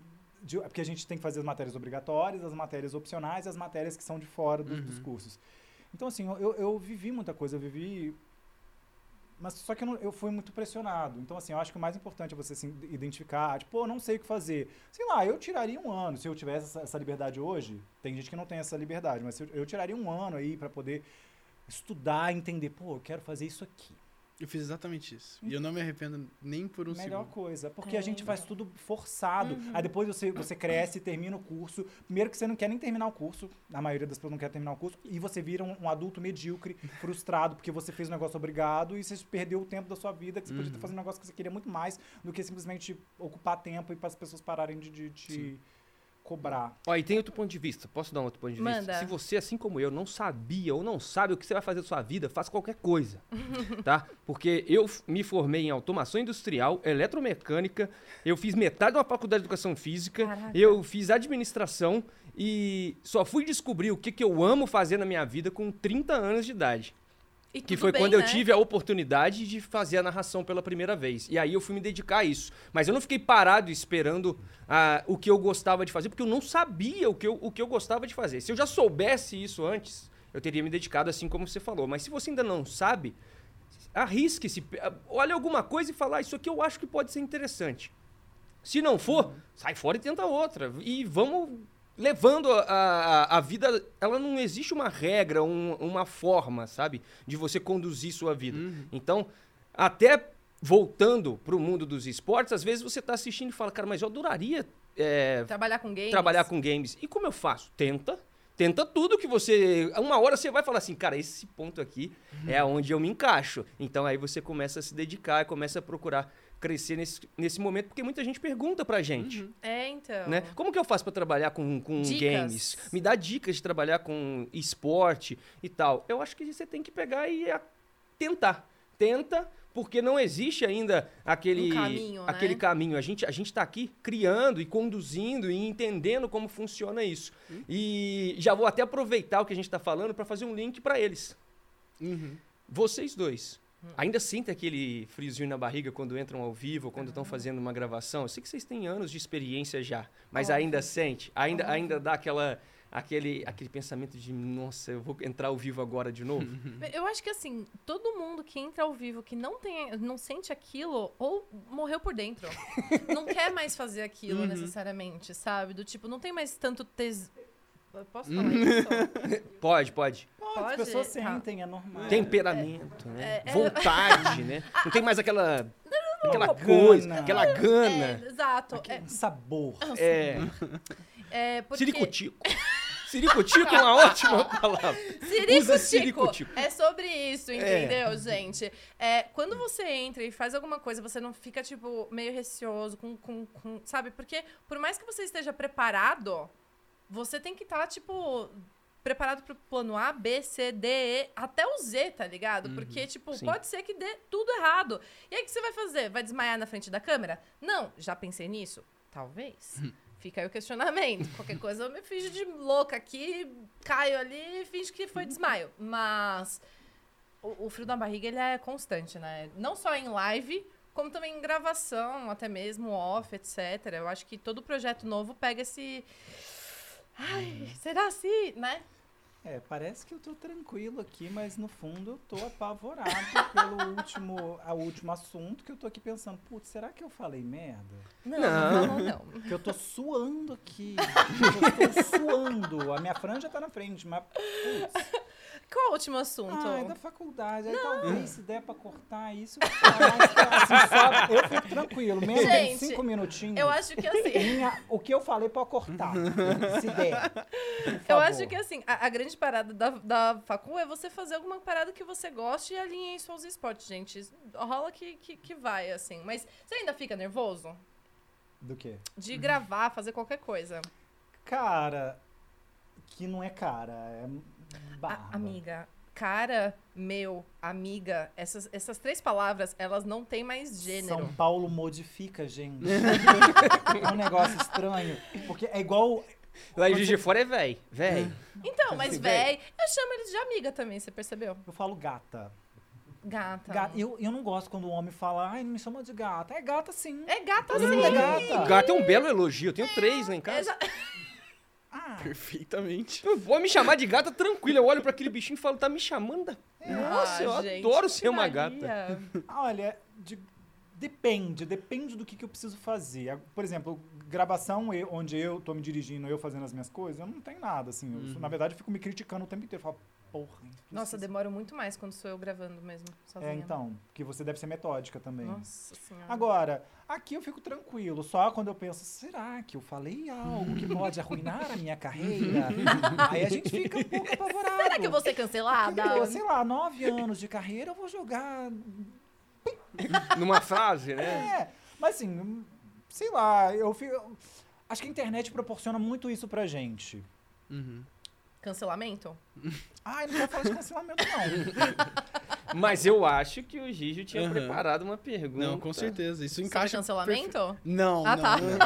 de- porque a gente tem que fazer as matérias obrigatórias, as matérias opcionais e as matérias que são de fora dos, dos cursos. Então, assim, eu, eu vivi muita coisa, eu vivi. Mas só que eu, não- eu fui muito pressionado. Então, assim, eu acho que o mais importante é você se identificar, tipo, pô, não sei o que fazer. Sei lá, eu tiraria um ano. Se eu tivesse essa, essa liberdade hoje, tem gente que não tem essa liberdade, mas eu, eu tiraria um ano aí para poder estudar, entender, pô, eu quero fazer isso aqui. Eu fiz exatamente isso. E eu não me arrependo nem por um Melhor segundo. coisa. Porque É. a gente faz tudo forçado. Aí depois você, você cresce, termina o curso. Primeiro que você não quer nem terminar o curso. A maioria das pessoas não quer terminar o curso. E você vira um, um adulto medíocre, *laughs* frustrado, porque você fez um negócio obrigado e você perdeu o tempo da sua vida, que você podia estar fazendo um negócio que você queria muito mais do que simplesmente ocupar tempo e para as pessoas pararem de, de te cobrar. Ó, e tem outro ponto de vista. Posso dar um outro ponto de vista? Manda. Se você, assim como eu, não sabia ou não sabe o que você vai fazer da sua vida, faça qualquer coisa, *laughs* tá? Porque eu me formei em automação industrial, eletromecânica, eu fiz metade de uma faculdade de educação física, Caraca. eu fiz administração e só fui descobrir o que, que eu amo fazer na minha vida com 30 anos de idade. E Que foi bem, quando eu né? tive a oportunidade de fazer a narração pela primeira vez. E aí eu fui me dedicar a isso. Mas eu não fiquei parado esperando ah, o que eu gostava de fazer, porque eu não sabia o que eu, o que eu gostava de fazer. Se eu já soubesse isso antes, eu teria me dedicado assim como você falou. Mas se você ainda não sabe, arrisque-se. Olha alguma coisa e fala, "Ah, isso aqui eu acho que pode ser interessante. Se não for, sai fora e tenta outra. E vamos levando a, a, a vida. Ela não existe uma regra, um- uma forma, sabe? De você conduzir sua vida. Então, até voltando pro mundo dos esportes, às vezes você tá assistindo e fala, cara, mas eu adoraria é, Trabalhar com games. trabalhar com games. E como eu faço? Tenta. Tenta tudo que você. Uma hora você vai falar assim, cara, esse ponto aqui é onde eu me encaixo. Então aí você começa a se dedicar, começa a procurar crescer nesse, nesse momento, porque muita gente pergunta pra gente. É, então. Né? Como que eu faço pra trabalhar com, com Dicas. games? Me dá dicas de trabalhar com esporte e tal. Eu acho que você tem que pegar e tentar. Tenta, porque não existe ainda aquele Um caminho, né? aquele caminho. A gente a gente tá aqui criando e conduzindo e entendendo como funciona isso. E já vou até aproveitar o que a gente tá falando pra fazer um link pra eles. Uhum. Vocês dois. Ainda sentem aquele friozinho na barriga quando entram ao vivo, quando estão fazendo uma gravação? Eu sei que vocês têm anos de experiência já, mas Óbvio. ainda sente? Ainda, ainda dá aquela, aquele, aquele pensamento de, nossa, eu vou entrar ao vivo agora de novo? *laughs* Eu acho que assim, todo mundo que entra ao vivo que não tem, não sente aquilo, ou morreu por dentro. *laughs* não quer mais fazer aquilo necessariamente, sabe? Do tipo, não tem mais tanto tes... Posso falar isso? *laughs* pode, pode. Pode, as pessoas Tá. sentem, é normal. Temperamento, né? é- Vontade, né? *laughs* Não tem mais aquela, aquela Gana. coisa, aquela gana. É, exato. É, um sabor. É, é porque... ciricutico. Ciricutico *laughs* é uma ótima palavra. Usa Ciricutico. ciricutico. É sobre isso, entendeu, gente? É, quando você entra e faz alguma coisa, você não fica, tipo, meio receoso, com, com, com- sabe? Porque por mais que você esteja preparado, você tem que estar, tipo, preparado pro plano A, B, C, D, E, até o Z, tá ligado? Porque, tipo, sim. pode ser que dê tudo errado. E aí, o que você vai fazer? Vai desmaiar na frente da câmera? Não. Já pensei nisso? Talvez. *laughs* Fica aí o questionamento. Qualquer coisa eu me finjo de louca aqui, caio ali e finjo que foi desmaio. Mas o, o frio na barriga, ele é constante, né? Não só em live, como também em gravação, até mesmo off, etc. Eu acho que todo projeto novo pega esse... Ai, será assim, né? É, parece que eu tô tranquilo aqui, mas no fundo eu tô apavorado *laughs* pelo último, a último assunto que eu tô aqui pensando, putz, será que eu falei merda? Não, Não. não, não. não. *laughs* Porque eu tô suando aqui. eu tô suando. A minha franja tá na frente, mas putz. Qual o último assunto? Ah, é da faculdade. Aí talvez se der pra cortar isso, assim, *laughs* só, eu fico tranquilo. Menos Gente, de cinco minutinhos. Eu acho que assim. Minha- o que eu falei pode cortar. se der. por Eu acho que assim, a, a grande parada da, da facul é você fazer alguma parada que você goste e alinhe isso aos esportes, gente. Rola que, que, que vai, assim. Mas você ainda fica nervoso? Do quê? De gravar, fazer qualquer coisa. Cara, que não é cara, é A- barba. amiga, cara, meu, amiga, essas, essas três palavras, elas não têm mais gênero. São Paulo modifica, gente. *laughs* é um negócio estranho. Porque é igual. *laughs* Lá em Juiz de Fora é véi. Véi. Então, mas, Assim, véi, eu chamo eles de amiga também, você percebeu? Eu falo gata. Gata. Gata. Eu, eu não gosto quando o homem fala, ai, não me chama de gata. É gata sim. É gata Todo sim. mundo é gata. Gato é um belo elogio. Eu tenho três lá em casa. Exa- *laughs* Ah, Perfeitamente. Pode me chamar de gata tranquilo. Eu olho pra aquele bichinho e falo, tá me chamando? da- Nossa, Ah, eu gente, adoro ser uma gata. Maria. olha, de- depende, depende do que, que eu preciso fazer. Por exemplo, gravação eu- onde eu tô me dirigindo, eu fazendo as minhas coisas, eu não tenho nada, assim. Eu, Na verdade, eu fico me criticando o tempo inteiro. Eu falo, porra. Nossa, demoro muito mais quando sou eu gravando mesmo, sozinha. É, então, que você deve ser metódica também. Nossa senhora. Agora, aqui eu fico tranquilo, só quando eu penso, será que eu falei algo que pode arruinar a minha carreira? *laughs* Aí a gente fica um pouco apavorado. Será que eu vou ser cancelada? Porque, sei lá, nove anos de carreira, eu vou jogar. *laughs* Numa frase, né? É, mas assim, sei lá, eu fico. Acho que a internet proporciona muito isso pra gente. Uhum. Cancelamento? Ai, não quero falar de cancelamento, não. *laughs* Mas eu acho que o Gigi tinha Aham. preparado uma pergunta. Não, com certeza. Isso Sobre encaixa. cancelamento? perfe- Não, Ah, não. tá. não.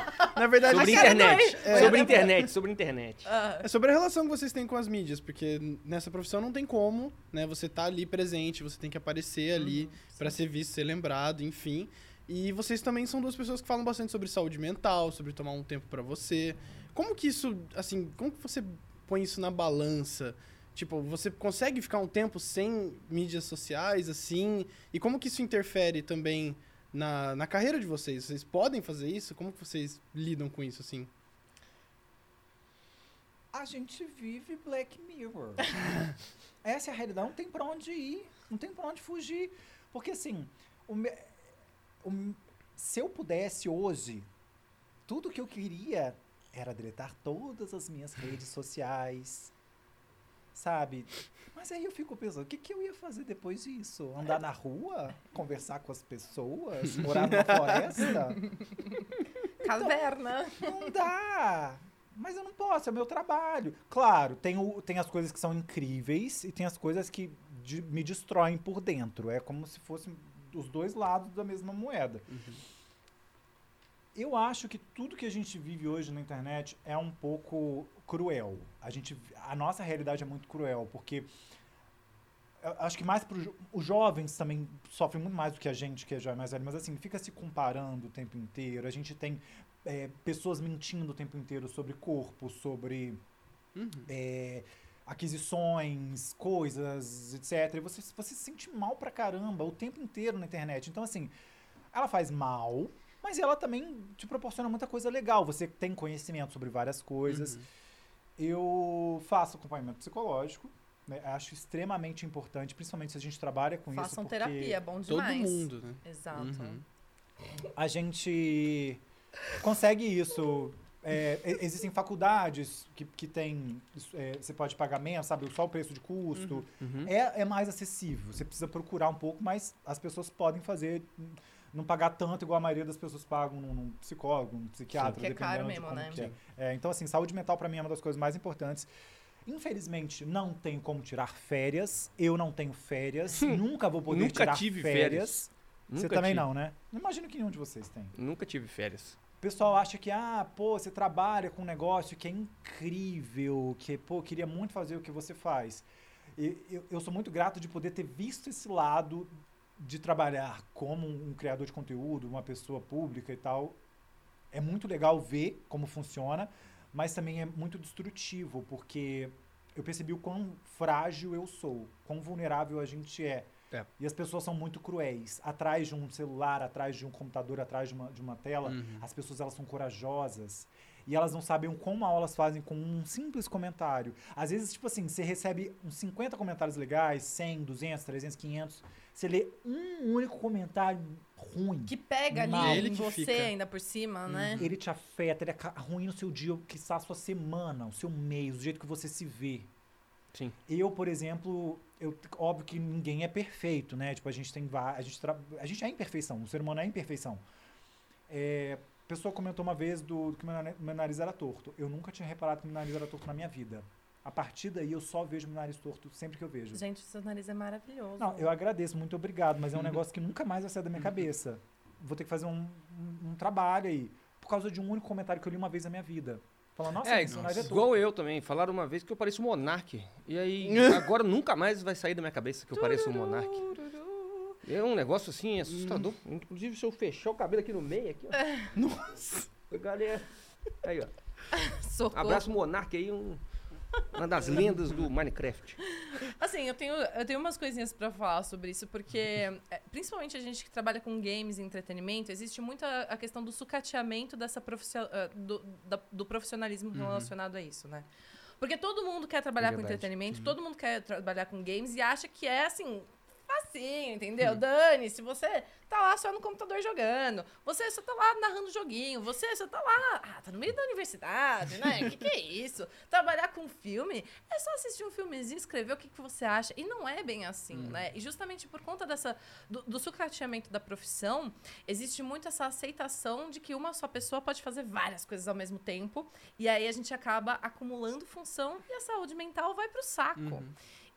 Na verdade, Sobre internet. É. Sobre internet, sobre internet. Ah, É sobre a relação que vocês têm com as mídias, porque nessa profissão não tem como, né? Você tá ali presente, você tem que aparecer ali pra ser visto, ser lembrado, enfim. E vocês também são duas pessoas que falam bastante sobre saúde mental, sobre tomar um tempo pra você. Como que isso, assim, como que você põe isso na balança? Tipo, você consegue ficar um tempo sem mídias sociais, assim? E como que isso interfere também na, na carreira de vocês? Vocês podem fazer isso? Como que vocês lidam com isso, assim? A gente vive Black Mirror. *laughs* Essa é a realidade. Não tem pra onde ir. Não tem pra onde fugir. Porque assim, o me- o se eu pudesse hoje, tudo que eu queria era deletar todas as minhas redes sociais. Sabe? Mas aí eu fico pensando, o que, que eu ia fazer depois disso? Andar na rua? Conversar com as pessoas? Morar numa *laughs* floresta? caverna. Não dá. Mas eu não posso, é o meu trabalho. Claro, tem, o, tem as coisas que são incríveis e tem as coisas que de- me destroem por dentro. É como se fossem os dois lados da mesma moeda. Eu acho que tudo que a gente vive hoje na internet é um pouco cruel. A, gente, a nossa realidade é muito cruel, porque acho que mais para os jovens também sofrem muito mais do que a gente, que é já mais velho, mas assim, fica se comparando o tempo inteiro. A gente tem é, pessoas mentindo o tempo inteiro sobre corpo, sobre Uhum. é, aquisições, coisas, etc. E você, você se sente mal pra caramba o tempo inteiro na internet. Então, assim, ela faz mal, mas ela também te proporciona muita coisa legal. Você tem conhecimento sobre várias coisas. Uhum. Eu faço acompanhamento psicológico. né? Acho extremamente importante, principalmente se a gente trabalha com isso. Façam porque terapia, é bom Todo demais. mundo, né? Exato. Uhum. a gente consegue isso. É, existem faculdades que, que tem. é, você pode pagar menos, sabe? Só o preço de custo. Uhum. É, é mais acessível. Você precisa procurar um pouco, mas as pessoas podem fazer. Não pagar tanto igual a maioria das pessoas pagam num, num psicólogo, num psiquiatra, Que é caro dependendo de mesmo, né? é. É, Então, assim, saúde mental pra mim é uma das coisas mais importantes. Infelizmente, não tenho como tirar férias. Eu não tenho férias. nunca vou poder Nunca tirar tive férias. Você Nunca também tive. não, né? Imagino que nenhum de vocês tem. Nunca tive férias. O pessoal acha que, ah, pô, você trabalha com um negócio que é incrível, que, pô, queria muito fazer o que você faz. E eu, eu sou muito grato de poder ter visto esse lado de trabalhar como um criador de conteúdo, uma pessoa pública e tal. É muito legal ver como funciona, mas também é muito destrutivo, porque eu percebi o quão frágil eu sou, quão vulnerável a gente é. É. E as pessoas são muito cruéis. Atrás de um celular, atrás de um computador, atrás de uma, de uma tela, Uhum. as pessoas elas são corajosas. E elas não sabem o quão mal elas fazem com um simples comentário. Às vezes, tipo assim, você recebe uns 50 comentários legais, 100, 200, 300, 500. Você lê um único comentário ruim. Que pega ali Mal. Ele em você fica. ainda por cima, né? Ele te afeta, ele aca- arruina o seu dia, que está a sua semana, o seu mês, o jeito que você se vê. Sim. Eu, por exemplo, eu, óbvio que ninguém é perfeito, né? Tipo, a gente tem a gente, a gente é imperfeição, o ser humano é imperfeição. É, a pessoa comentou uma vez do, do que meu, nariz- meu nariz era torto. Eu nunca tinha reparado que meu nariz era torto na minha vida. A partir daí eu só vejo meu nariz torto sempre que eu vejo. Gente, seu nariz é maravilhoso. Não, eu agradeço, muito obrigado, mas é um *laughs* negócio que nunca mais vai sair da minha cabeça. Vou ter que fazer um, um- um trabalho aí, por causa de um único comentário que eu li uma vez na minha vida. Falando, nossa, É, seu nariz é torto. igual eu também. Falaram uma vez que eu pareço um monarque. E aí, *laughs* agora nunca mais vai sair da minha cabeça que eu pareço um monarque. É um negócio assim, assustador. Inclusive, se eu fechar o cabelo aqui no meio, aqui, ó. Nossa. Galera. Aí, ó. *laughs* Socorro. Abraço monarque aí, um, uma das lendas do Minecraft. Assim, eu tenho, eu tenho umas coisinhas pra falar sobre isso, porque é, principalmente a gente que trabalha com games e entretenimento, existe muito a, a questão do sucateamento dessa profissio- ah, do, da- do profissionalismo relacionado a isso, né? Porque todo mundo quer trabalhar com Verdade. entretenimento, todo mundo quer trabalhar com games e acha que é assim. Facinho, entendeu? Dani, se você tá lá só no computador jogando, você só tá lá narrando joguinho, você só tá lá, ah, tá no meio da universidade, né? que que é isso? *laughs* Trabalhar com filme é só assistir um filmezinho, escrever o que, que você acha. E não é bem assim, né? E justamente por conta dessa, do, do sucateamento da profissão, existe muito essa aceitação de que uma só pessoa pode fazer várias coisas ao mesmo tempo. E aí a gente acaba acumulando função e a saúde mental vai pro saco.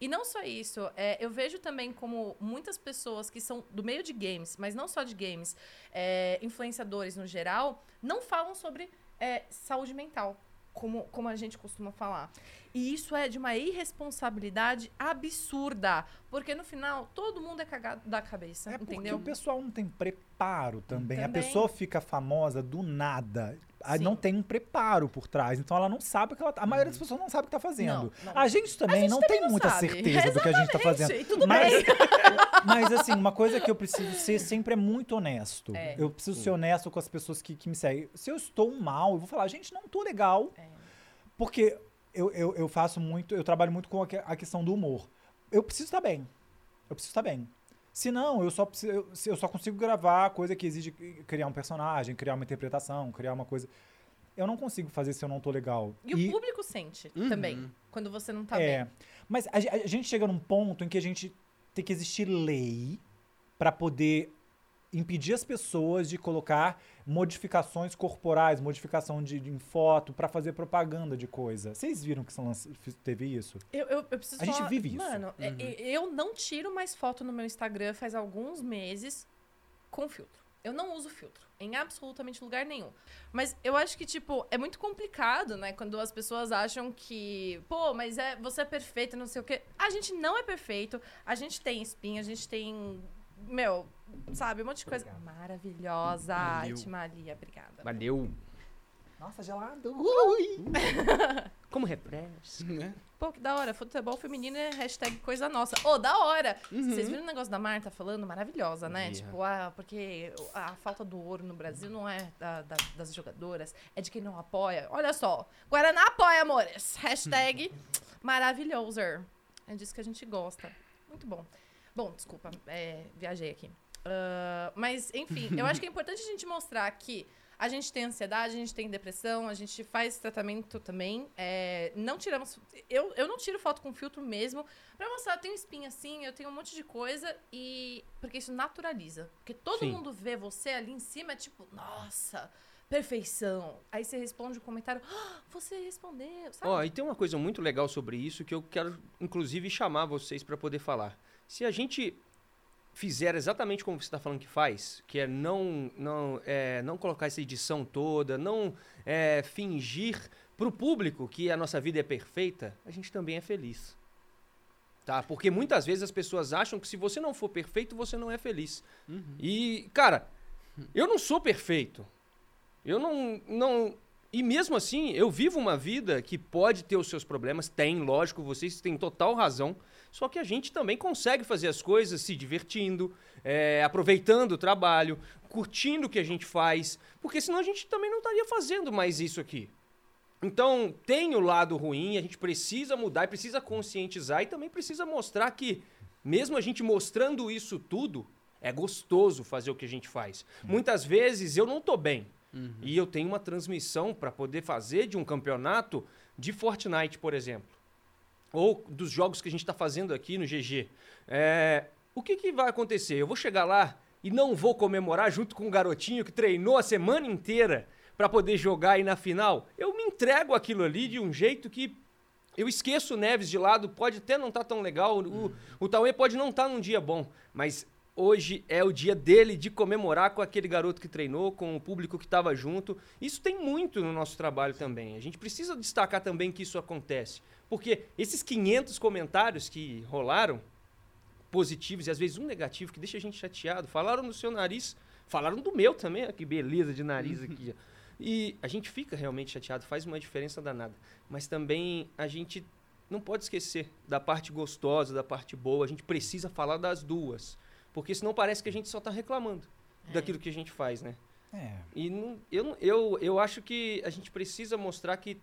E não só isso, é, eu vejo também como muitas pessoas que são do meio de games, mas não só de games, é, influenciadores no geral, não falam sobre é, saúde mental, como, como a gente costuma falar. E isso é de uma irresponsabilidade absurda, porque no final todo mundo é cagado da cabeça, É porque entendeu? o pessoal não tem preparo também. A Também. pessoa fica famosa do nada. Sim. Não tem um preparo por trás. Então ela não sabe o que ela. A maioria das pessoas não sabe o que tá fazendo. Não, não. A gente também gente não também tem não muita sabe. certeza do que a gente tá fazendo. E tudo mas, bem. *laughs* mas assim, uma coisa que eu preciso ser sempre é muito honesto. É. Eu preciso ser honesto com as pessoas que, que me seguem. Se eu estou mal, eu vou falar, gente, não tô legal. É. Porque eu, eu, eu faço muito, eu trabalho muito com a, que- a questão do humor. Eu preciso estar bem. Eu preciso estar bem. Se não, eu só, preciso, eu, só consigo gravar coisa que exige criar um personagem, criar uma interpretação, criar uma coisa. Eu não consigo fazer se eu não tô legal. E, o público sente também, quando você não tá É. bem. Mas a, a gente chega num ponto em que a gente tem que existir lei para poder impedir as pessoas de colocar modificações corporais, modificação de, de- em foto para fazer propaganda de coisa. Vocês viram que teve isso? Eu, eu, eu preciso A gente vive isso. Mano, é- é- eu não tiro mais foto no meu Instagram faz alguns meses com filtro. Eu não uso filtro em absolutamente lugar nenhum. Mas eu acho que, tipo, é muito complicado, né? Quando as pessoas acham que, pô, mas é, você é perfeito, não sei o quê. A gente não é perfeito. A gente tem espinha, a gente tem. Meu, sabe, um monte de coisa. Maravilhosa. Valeu. Itimalia, obrigada. Valeu. Nossa, gelado. *laughs* Como refresca. Né? Pô, que da hora. Futebol feminino é hashtag coisa nossa. Ô, da hora! Vocês viram o negócio da Marta falando? Maravilhosa, né? Vi, Tipo, ah, porque a falta do ouro no Brasil não é da- da- das jogadoras, é de quem não apoia. Olha só. Guaraná apoia, amores. Hashtag maravilhoso. É disso que a gente gosta. Muito bom. Bom, desculpa, é, viajei aqui. Ah, mas, enfim, eu acho que é *laughs* importante a gente mostrar que a gente tem ansiedade, a gente tem depressão, a gente faz tratamento também. É, não tiramos. Eu, eu não tiro foto com filtro mesmo. Pra mostrar, eu tenho espinha assim, eu tenho um monte de coisa. e Porque isso naturaliza. Porque todo Sim. mundo vê você ali em cima, é tipo, nossa, perfeição. Aí você responde um comentário, "Ah, você respondeu? Ó, e tem uma coisa muito legal sobre isso que eu quero, inclusive, chamar vocês para poder falar. Se a gente fizer exatamente como você está falando que faz, que é não, não, é, não colocar essa edição toda, não é, fingir para o público que a nossa vida é perfeita, a gente também é feliz. Tá? Porque muitas vezes as pessoas acham que se você não for perfeito, você não é feliz. E, cara, eu não sou perfeito. Eu não, não. E mesmo assim, eu vivo uma vida que pode ter os seus problemas, tem, lógico, vocês têm total razão. Só que a gente também consegue fazer as coisas se divertindo, é, aproveitando o trabalho, curtindo o que a gente faz. Porque senão a gente também não estaria fazendo mais isso aqui. Então, tem o lado ruim, a gente precisa mudar e precisa conscientizar e também precisa mostrar que, mesmo a gente mostrando isso tudo, é gostoso fazer o que a gente faz. Muitas vezes eu não tô bem e eu tenho uma transmissão para poder fazer de um campeonato de Fortnite, por exemplo, ou dos jogos que a gente está fazendo aqui no GG. É, o que, que vai acontecer? Eu vou chegar lá e não vou comemorar junto com um garotinho que treinou a semana inteira para poder jogar aí na final? Eu me entrego aquilo ali de um jeito que eu esqueço o Neves de lado, pode até não estar tão legal, o, o Tauê pode não estar num dia bom, mas hoje é o dia dele de comemorar com aquele garoto que treinou, com o público que estava junto. Isso tem muito no nosso trabalho também. A gente precisa destacar também que isso acontece, porque esses 500 comentários que rolaram, positivos e às vezes um negativo que deixa a gente chateado, falaram no seu nariz, falaram do meu também, ó, que beleza de nariz aqui. E a gente fica realmente chateado, faz uma diferença danada. Mas também a gente não pode esquecer da parte gostosa, da parte boa. A gente precisa falar das duas. Porque senão parece que a gente só está reclamando daquilo que a gente faz, né? É. E não- eu, eu, eu acho que a gente precisa mostrar que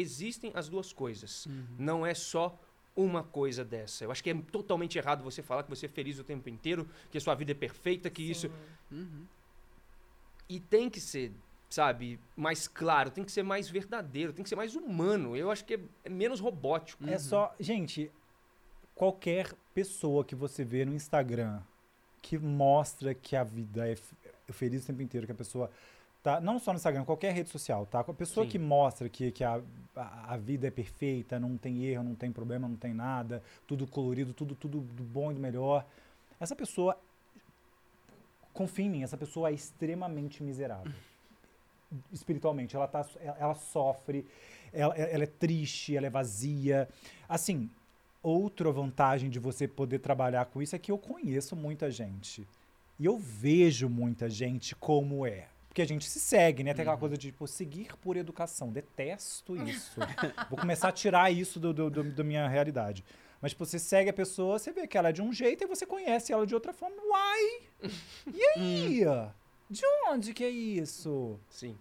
existem as duas coisas. Não é só uma coisa dessa. Eu acho que é totalmente errado você falar que você é feliz o tempo inteiro, que a sua vida é perfeita, que isso. Uhum. E tem que ser, sabe, mais claro, tem que ser mais verdadeiro, tem que ser mais humano. Eu acho que é, é menos robótico. É só. Gente, qualquer pessoa que você vê no Instagram que mostra que a vida é é feliz o tempo inteiro, que a pessoa. Tá, não só no Instagram, qualquer rede social, tá? A pessoa Sim. que mostra que, que a, a, a vida é perfeita, não tem erro, não tem problema, não tem nada, tudo colorido, tudo, tudo do bom e do melhor. Essa pessoa, confia em mim, essa pessoa é extremamente miserável. *laughs* Espiritualmente, ela, tá, ela, ela sofre, ela, ela é triste, ela é vazia. Assim, outra vantagem de você poder trabalhar com isso é que eu conheço muita gente. E eu vejo muita gente como é. Porque a gente se segue, né? Tem aquela coisa de, tipo, seguir por educação. Detesto isso. Vou começar a tirar isso do, do, do- da minha realidade. Mas, tipo, você segue a pessoa, você vê que ela é de um jeito e você conhece ela de outra forma. Uai! E aí? De onde que é isso? Sim.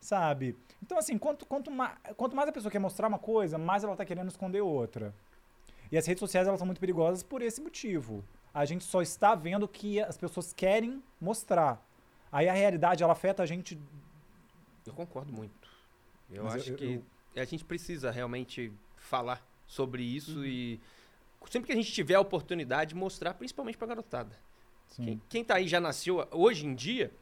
Sabe? Então, assim, quanto, quanto, ma quanto mais a pessoa quer mostrar uma coisa, mais ela tá querendo esconder outra. E as redes sociais, elas são muito perigosas por esse motivo. A gente só está vendo o que as pessoas querem mostrar. Aí a realidade, ela afeta a gente... Eu concordo muito. Eu Mas eu- acho eu- que a gente precisa realmente falar sobre isso e sempre que a gente tiver a oportunidade mostrar, principalmente pra garotada. Quem, quem tá aí já nasceu hoje em dia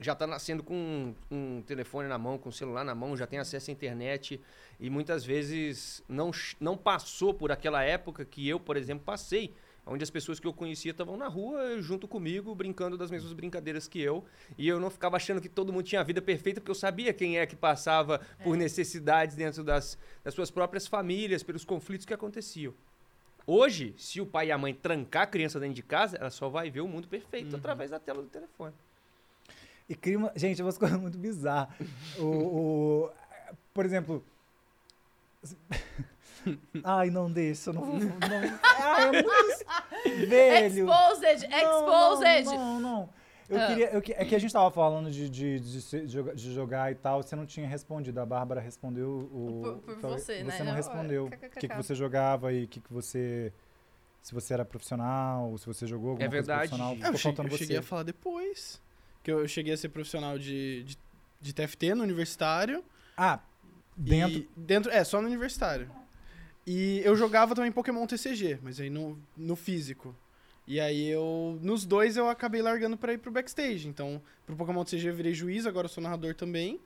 já tá nascendo com um, um telefone na mão, com um celular na mão, já tem acesso à internet e muitas vezes não, não passou por aquela época que eu, por exemplo, passei, onde as pessoas que eu conhecia estavam na rua junto comigo, brincando das mesmas brincadeiras que eu, e eu não ficava achando que todo mundo tinha a vida perfeita, porque eu sabia quem é que passava por necessidades dentro das, das suas próprias famílias, pelos conflitos que aconteciam. Hoje, se o pai e a mãe trancar a criança dentro de casa, ela só vai ver o mundo perfeito através da tela do telefone. E cria uma... Gente, é umas coisas muito bizarras. o, o- Por exemplo... *laughs* Ai, não deixa, não... não... *laughs* Ai, é muito... Velho... Exposed! Exposed! Não, não, não. Eu Ah. queria. eu que- é que a gente tava falando de, de, de, de joga- de jogar e tal, você não tinha respondido. A Bárbara respondeu o. Por- por tal- você, né? Você não Não, respondeu. O kkkk. que, que você jogava e o que, que você. Se você era profissional, se você jogou alguma É coisa verdade. profissional. É, Ficou eu, cheguei, eu você. cheguei a falar depois. Que eu cheguei a ser profissional de, de, de TFT no universitário. Ah, dentro. Dentro. É, só no universitário. E eu jogava também Pokémon TCG, mas aí no, no físico. E aí eu. Nos dois eu acabei largando pra ir pro backstage. Então, pro Pokémon TCG eu virei juiz, agora eu sou narrador também.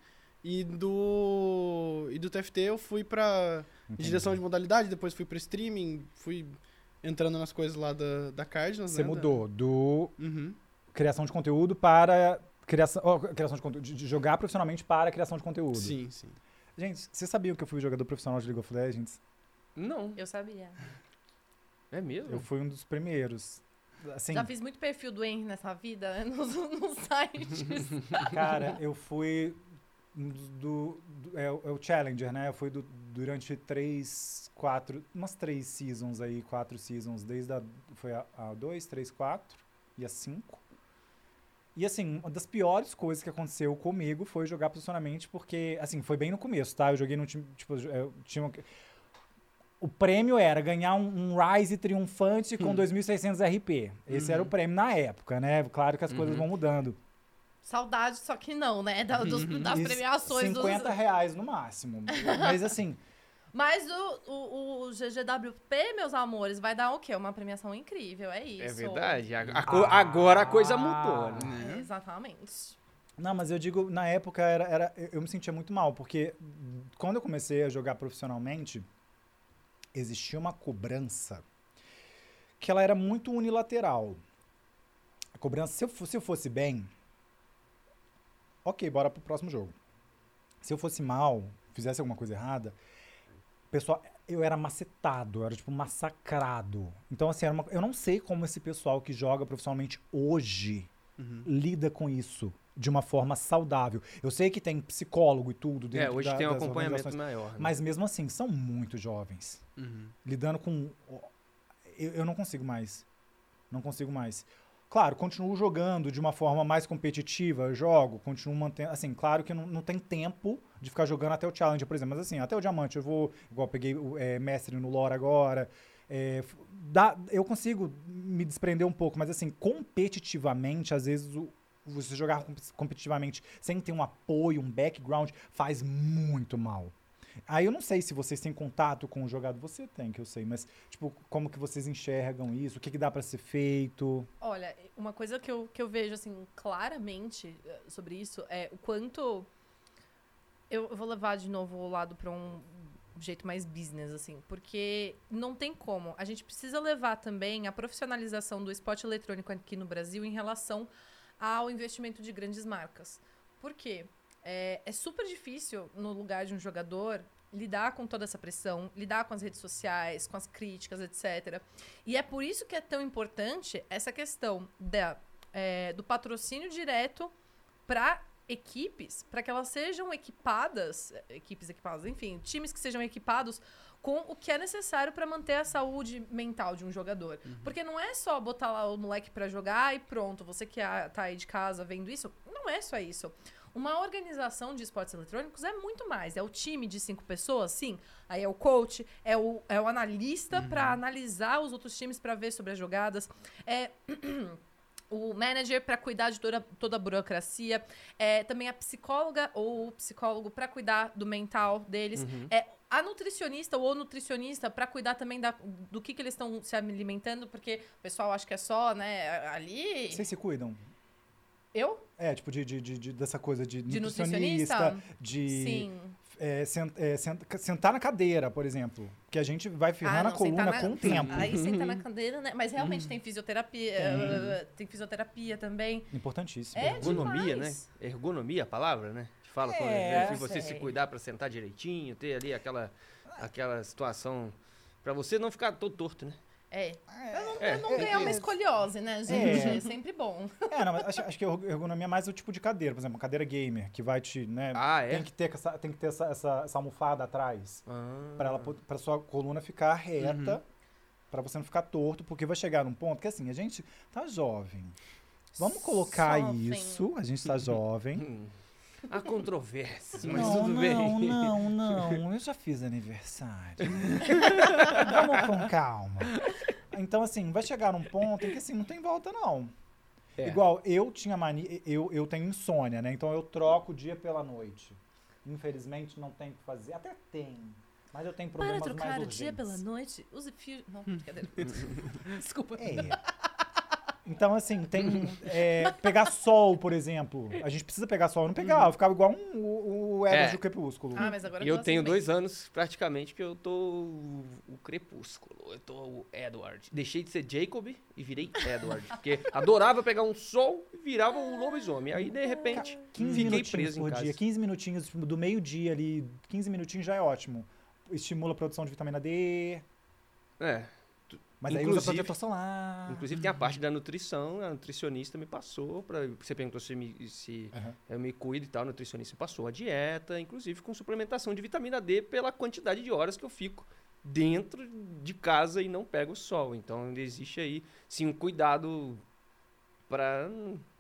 E do. E do TFT eu fui pra Entendi. direção de modalidade, depois fui pra streaming, fui entrando nas coisas lá da, da Cardinals. Você né, mudou do Uhum. criação de conteúdo para. Criação, ó, criação de conteúdo. De jogar profissionalmente para criação de conteúdo. Sim, sim. Gente, vocês sabiam que eu fui jogador profissional de League of Legends? Não, Eu sabia. é mesmo? Eu fui um dos primeiros. Assim, Já fiz muito perfil do Henry nessa vida, né, *laughs* nos, nos sites. *laughs* Cara, eu fui do, do- é, o- é o Challenger, né? Eu fui do- durante três, quatro, umas três seasons aí, quatro seasons, desde a, foi a, a dois, três, quatro e a cinco. E assim, uma das piores coisas que aconteceu comigo foi jogar profissionalmente, porque, assim, foi bem no começo, tá? Eu joguei num time, tipo, eu tinha. uma- O prêmio era ganhar um, um Rise triunfante com 2.600 RP. Esse era o prêmio na época, né? Claro que as coisas vão mudando. Saudade, só que não, né? Da- dos- das E premiações. 50 dos... reais no máximo. Mas assim, *laughs* Mas o, o, o GGWP, meus amores, vai dar o quê? Uma premiação incrível, é isso. É verdade. A- a co- agora a coisa mudou, né? É, exatamente. Não, mas eu digo, na época era, era, eu eu me sentia muito mal, porque quando eu comecei a jogar profissionalmente, existia uma cobrança que ela era muito unilateral. A cobrança, se eu, fo- se eu fosse bem, ok, bora pro próximo jogo. Se eu fosse mal, fizesse alguma coisa errada, pessoal, eu era macetado, eu era tipo massacrado. Então, assim, uma- eu não sei como esse pessoal que joga profissionalmente hoje lida com isso de uma forma saudável. Eu sei que tem psicólogo e tudo É, dentro hoje da- tem um das acompanhamento maior. né? Mas mesmo assim, são muito jovens. Uhum. Lidando com. Eu, eu não consigo mais. Não consigo mais. Claro, continuo jogando de uma forma mais competitiva, eu jogo, continuo mantendo. Assim, claro que não, não tem tempo de ficar jogando até o Challenge, por exemplo. Mas assim, até o Diamante eu vou. Igual eu peguei o é, mestre no lore agora. é, dá, eu consigo me desprender um pouco, mas assim, competitivamente, às vezes o, você jogar com- competitivamente sem ter um apoio, um background, faz muito mal. Aí eu não sei se vocês têm contato com o jogador. Você tem, que eu sei, mas, tipo, como que vocês enxergam isso? O que, que dá pra ser feito? Olha, uma coisa que eu, que eu vejo, assim, claramente eh, sobre isso é o quanto. Eu, eu vou levar de novo o lado para um jeito mais business, assim, porque não tem como. A gente precisa levar também a profissionalização do esporte eletrônico aqui no Brasil em relação ao investimento de grandes marcas. Por quê? É, é super difícil, no lugar de um jogador, lidar com toda essa pressão, lidar com as redes sociais, com as críticas, etc. E é por isso que é tão importante essa questão da, é, do patrocínio direto para equipes, para que elas sejam equipadas, equipes equipadas, enfim, times que sejam equipados com o que é necessário para manter a saúde mental de um jogador. Porque não é só botar lá o moleque para jogar e pronto, você que ah, tá aí de casa vendo isso, não é só isso. Uma organização de esportes eletrônicos é muito mais. É o time de cinco pessoas, sim. Aí é o coach, é o, é o analista para analisar os outros times para ver sobre as jogadas. É *clears throat* o manager para cuidar de toda, toda a burocracia, é também a psicóloga ou o psicólogo para cuidar do mental deles, é a nutricionista ou o nutricionista para cuidar também da, do que, que eles estão se alimentando, porque o pessoal acha que é só, né, ali. Vocês se cuidam? Eu? É, tipo, de, de, de- de- dessa coisa de, De nutricionista, nutricionista? de Sim. é, sen- é, sent- sentar na cadeira, por exemplo. Que a gente vai ferrando Ah, não, sentar coluna na- com o tempo. Aí senta na cadeira, né? Mas realmente tem fisioterapia, eh, tem fisioterapia também. Importantíssimo. É Ergonomia, né? demais. Ergonomia, a palavra, né? Que fala quando É, se você se cuidar pra sentar direitinho, ter ali aquela, aquela situação pra você não ficar todo torto, né? É. É, Não ganhar uma escoliose, né, gente? É, sempre bom. É, não, mas acho, acho que a ergonomia é mais o tipo de cadeira, por exemplo, uma cadeira gamer, que vai te, né, Ah, é? tem que ter, essa, tem que ter essa, essa, essa almofada atrás, Ah. para ela para sua coluna ficar reta, pra você não ficar torto, porque vai chegar num ponto que assim, a gente tá jovem. Vamos colocar isso, a gente tá *laughs* jovem. Há controvérsias, mas não, tudo não, bem. não, não, eu já fiz aniversário. *laughs* Vamos com calma. Então, assim, vai chegar num ponto em que, assim, não tem volta, não. É. Igual, eu tinha mania, eu, eu tenho insônia, né? Então eu troco o dia pela noite. Infelizmente não tem o que fazer. Até tem. Mas eu tenho Para problemas trocar mais o urgentes. dia pela noite, use fio... Não, brincadeira. *laughs* Desculpa. É. Então, assim, tem. *laughs* é, pegar sol, por exemplo. A gente precisa pegar sol. Eu não pegava, eu ficava igual um, o, o Eros É. do Crepúsculo. Ah, mas agora E eu tenho assim dois anos, praticamente, que eu tô o, o Crepúsculo. Eu tô o Edward. Deixei de ser Jacob e virei Edward. Porque *laughs* adorava pegar um sol e virava um lobisomem. Aí, de repente, 15 fiquei minutinhos preso em por casa. dia. 15 minutinhos tipo, do meio-dia ali. 15 minutinhos já é ótimo. Estimula a produção de vitamina D. É. Mas aí usa Inclusive- protetor solar. Inclusive tem a parte da nutrição, a nutricionista me passou, pra, você perguntou se, me, se Aham. eu me cuido e tal, a nutricionista me passou a dieta, inclusive com suplementação de vitamina D pela quantidade de horas que eu fico dentro de casa e não pego o sol. Então existe aí, sim, um cuidado para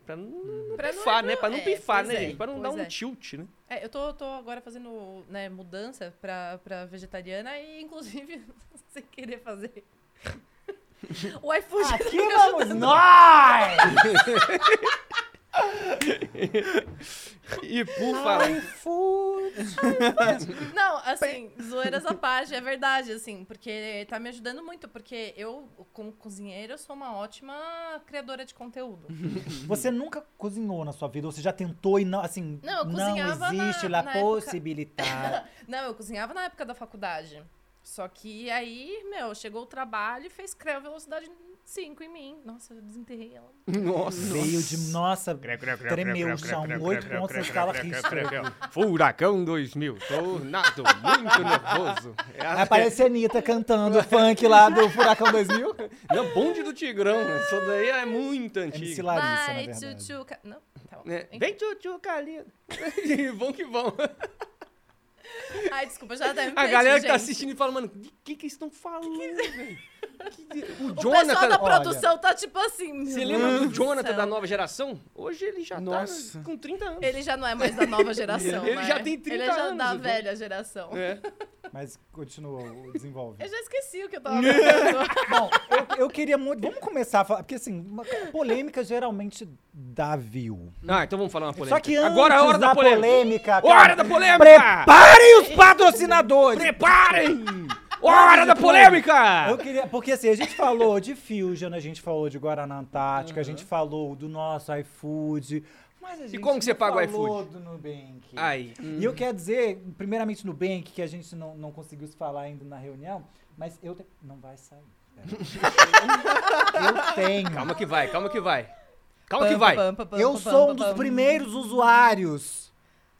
Pra não, não Pra não- pifar, né? Pra não é, pifar, né, é, gente? Pra não dar um é. tilt, né? É, eu tô, tô agora fazendo né, mudança pra, pra vegetariana e, inclusive, *laughs* sem querer fazer. O iFood. Aqui vamos nós! E por falar... Não, assim, zoeiras à parte, é verdade, assim, porque tá me ajudando muito, porque eu, como cozinheira, eu sou uma ótima criadora de conteúdo. Você nunca cozinhou na sua vida? Ou você já tentou e não, assim, Não, eu cozinhava na- existe na a época- possibilidade. *laughs* Não, eu cozinhava na época da faculdade. Só que aí, meu, chegou o trabalho e fez creu velocidade 5 em mim. Nossa, eu desenterrei ela. *laughs* Nossa. Veio de, nossa, tremeu o chão, oito pontos na escala Richter. Furacão 2000, tornado muito nervoso. É a- Aí aparece a Anitta cantando o funk lá do Furacão 2000. *laughs* Não, bonde do Tigrão, isso daí é muito MC antigo. Larissa, na Vai, verdade. tchutchuca. Não, tá bom. É. Vem tchutchu, Calina. *laughs* vão que vão. Ai, desculpa, já até me A galera que tá assistindo e fala, mano, de que que eles estão falando, *laughs* velho? O O pessoal da Jonathan... Olha. produção tá tipo assim. Você lembra do Jonathan céu. da nova geração? Hoje ele já Nossa. tá com 30 anos. Ele já não é mais da nova geração, *laughs* Ele né? já tem 30 Ele é já anos, da né? velha geração. É. Mas continua, o- desenvolve. Eu já esqueci o que eu tava *laughs* falando. Bom, eu, eu queria muito. Vamos começar a falar. Porque assim, uma polêmica geralmente dá view. Ah, então vamos falar uma polêmica. Só que antes Agora é a hora da, polêmica. cara, Hora da polêmica! Preparem os patrocinadores! Preparem! Hora da polêmica! Eu queria, porque assim, a gente falou de Fusion, a gente falou de Guaraná Antártica, a gente falou do nosso iFood. Mas a gente como que você paga o falou do Nubank. Aí. E eu quero dizer, primeiramente no Nubank, que a gente não, não conseguiu se falar ainda na reunião, mas eu te... não vai sair. *laughs* eu tenho. Calma que vai, calma que vai. Calma que vai. Pam, pam, pam, Eu sou um dos primeiros usuários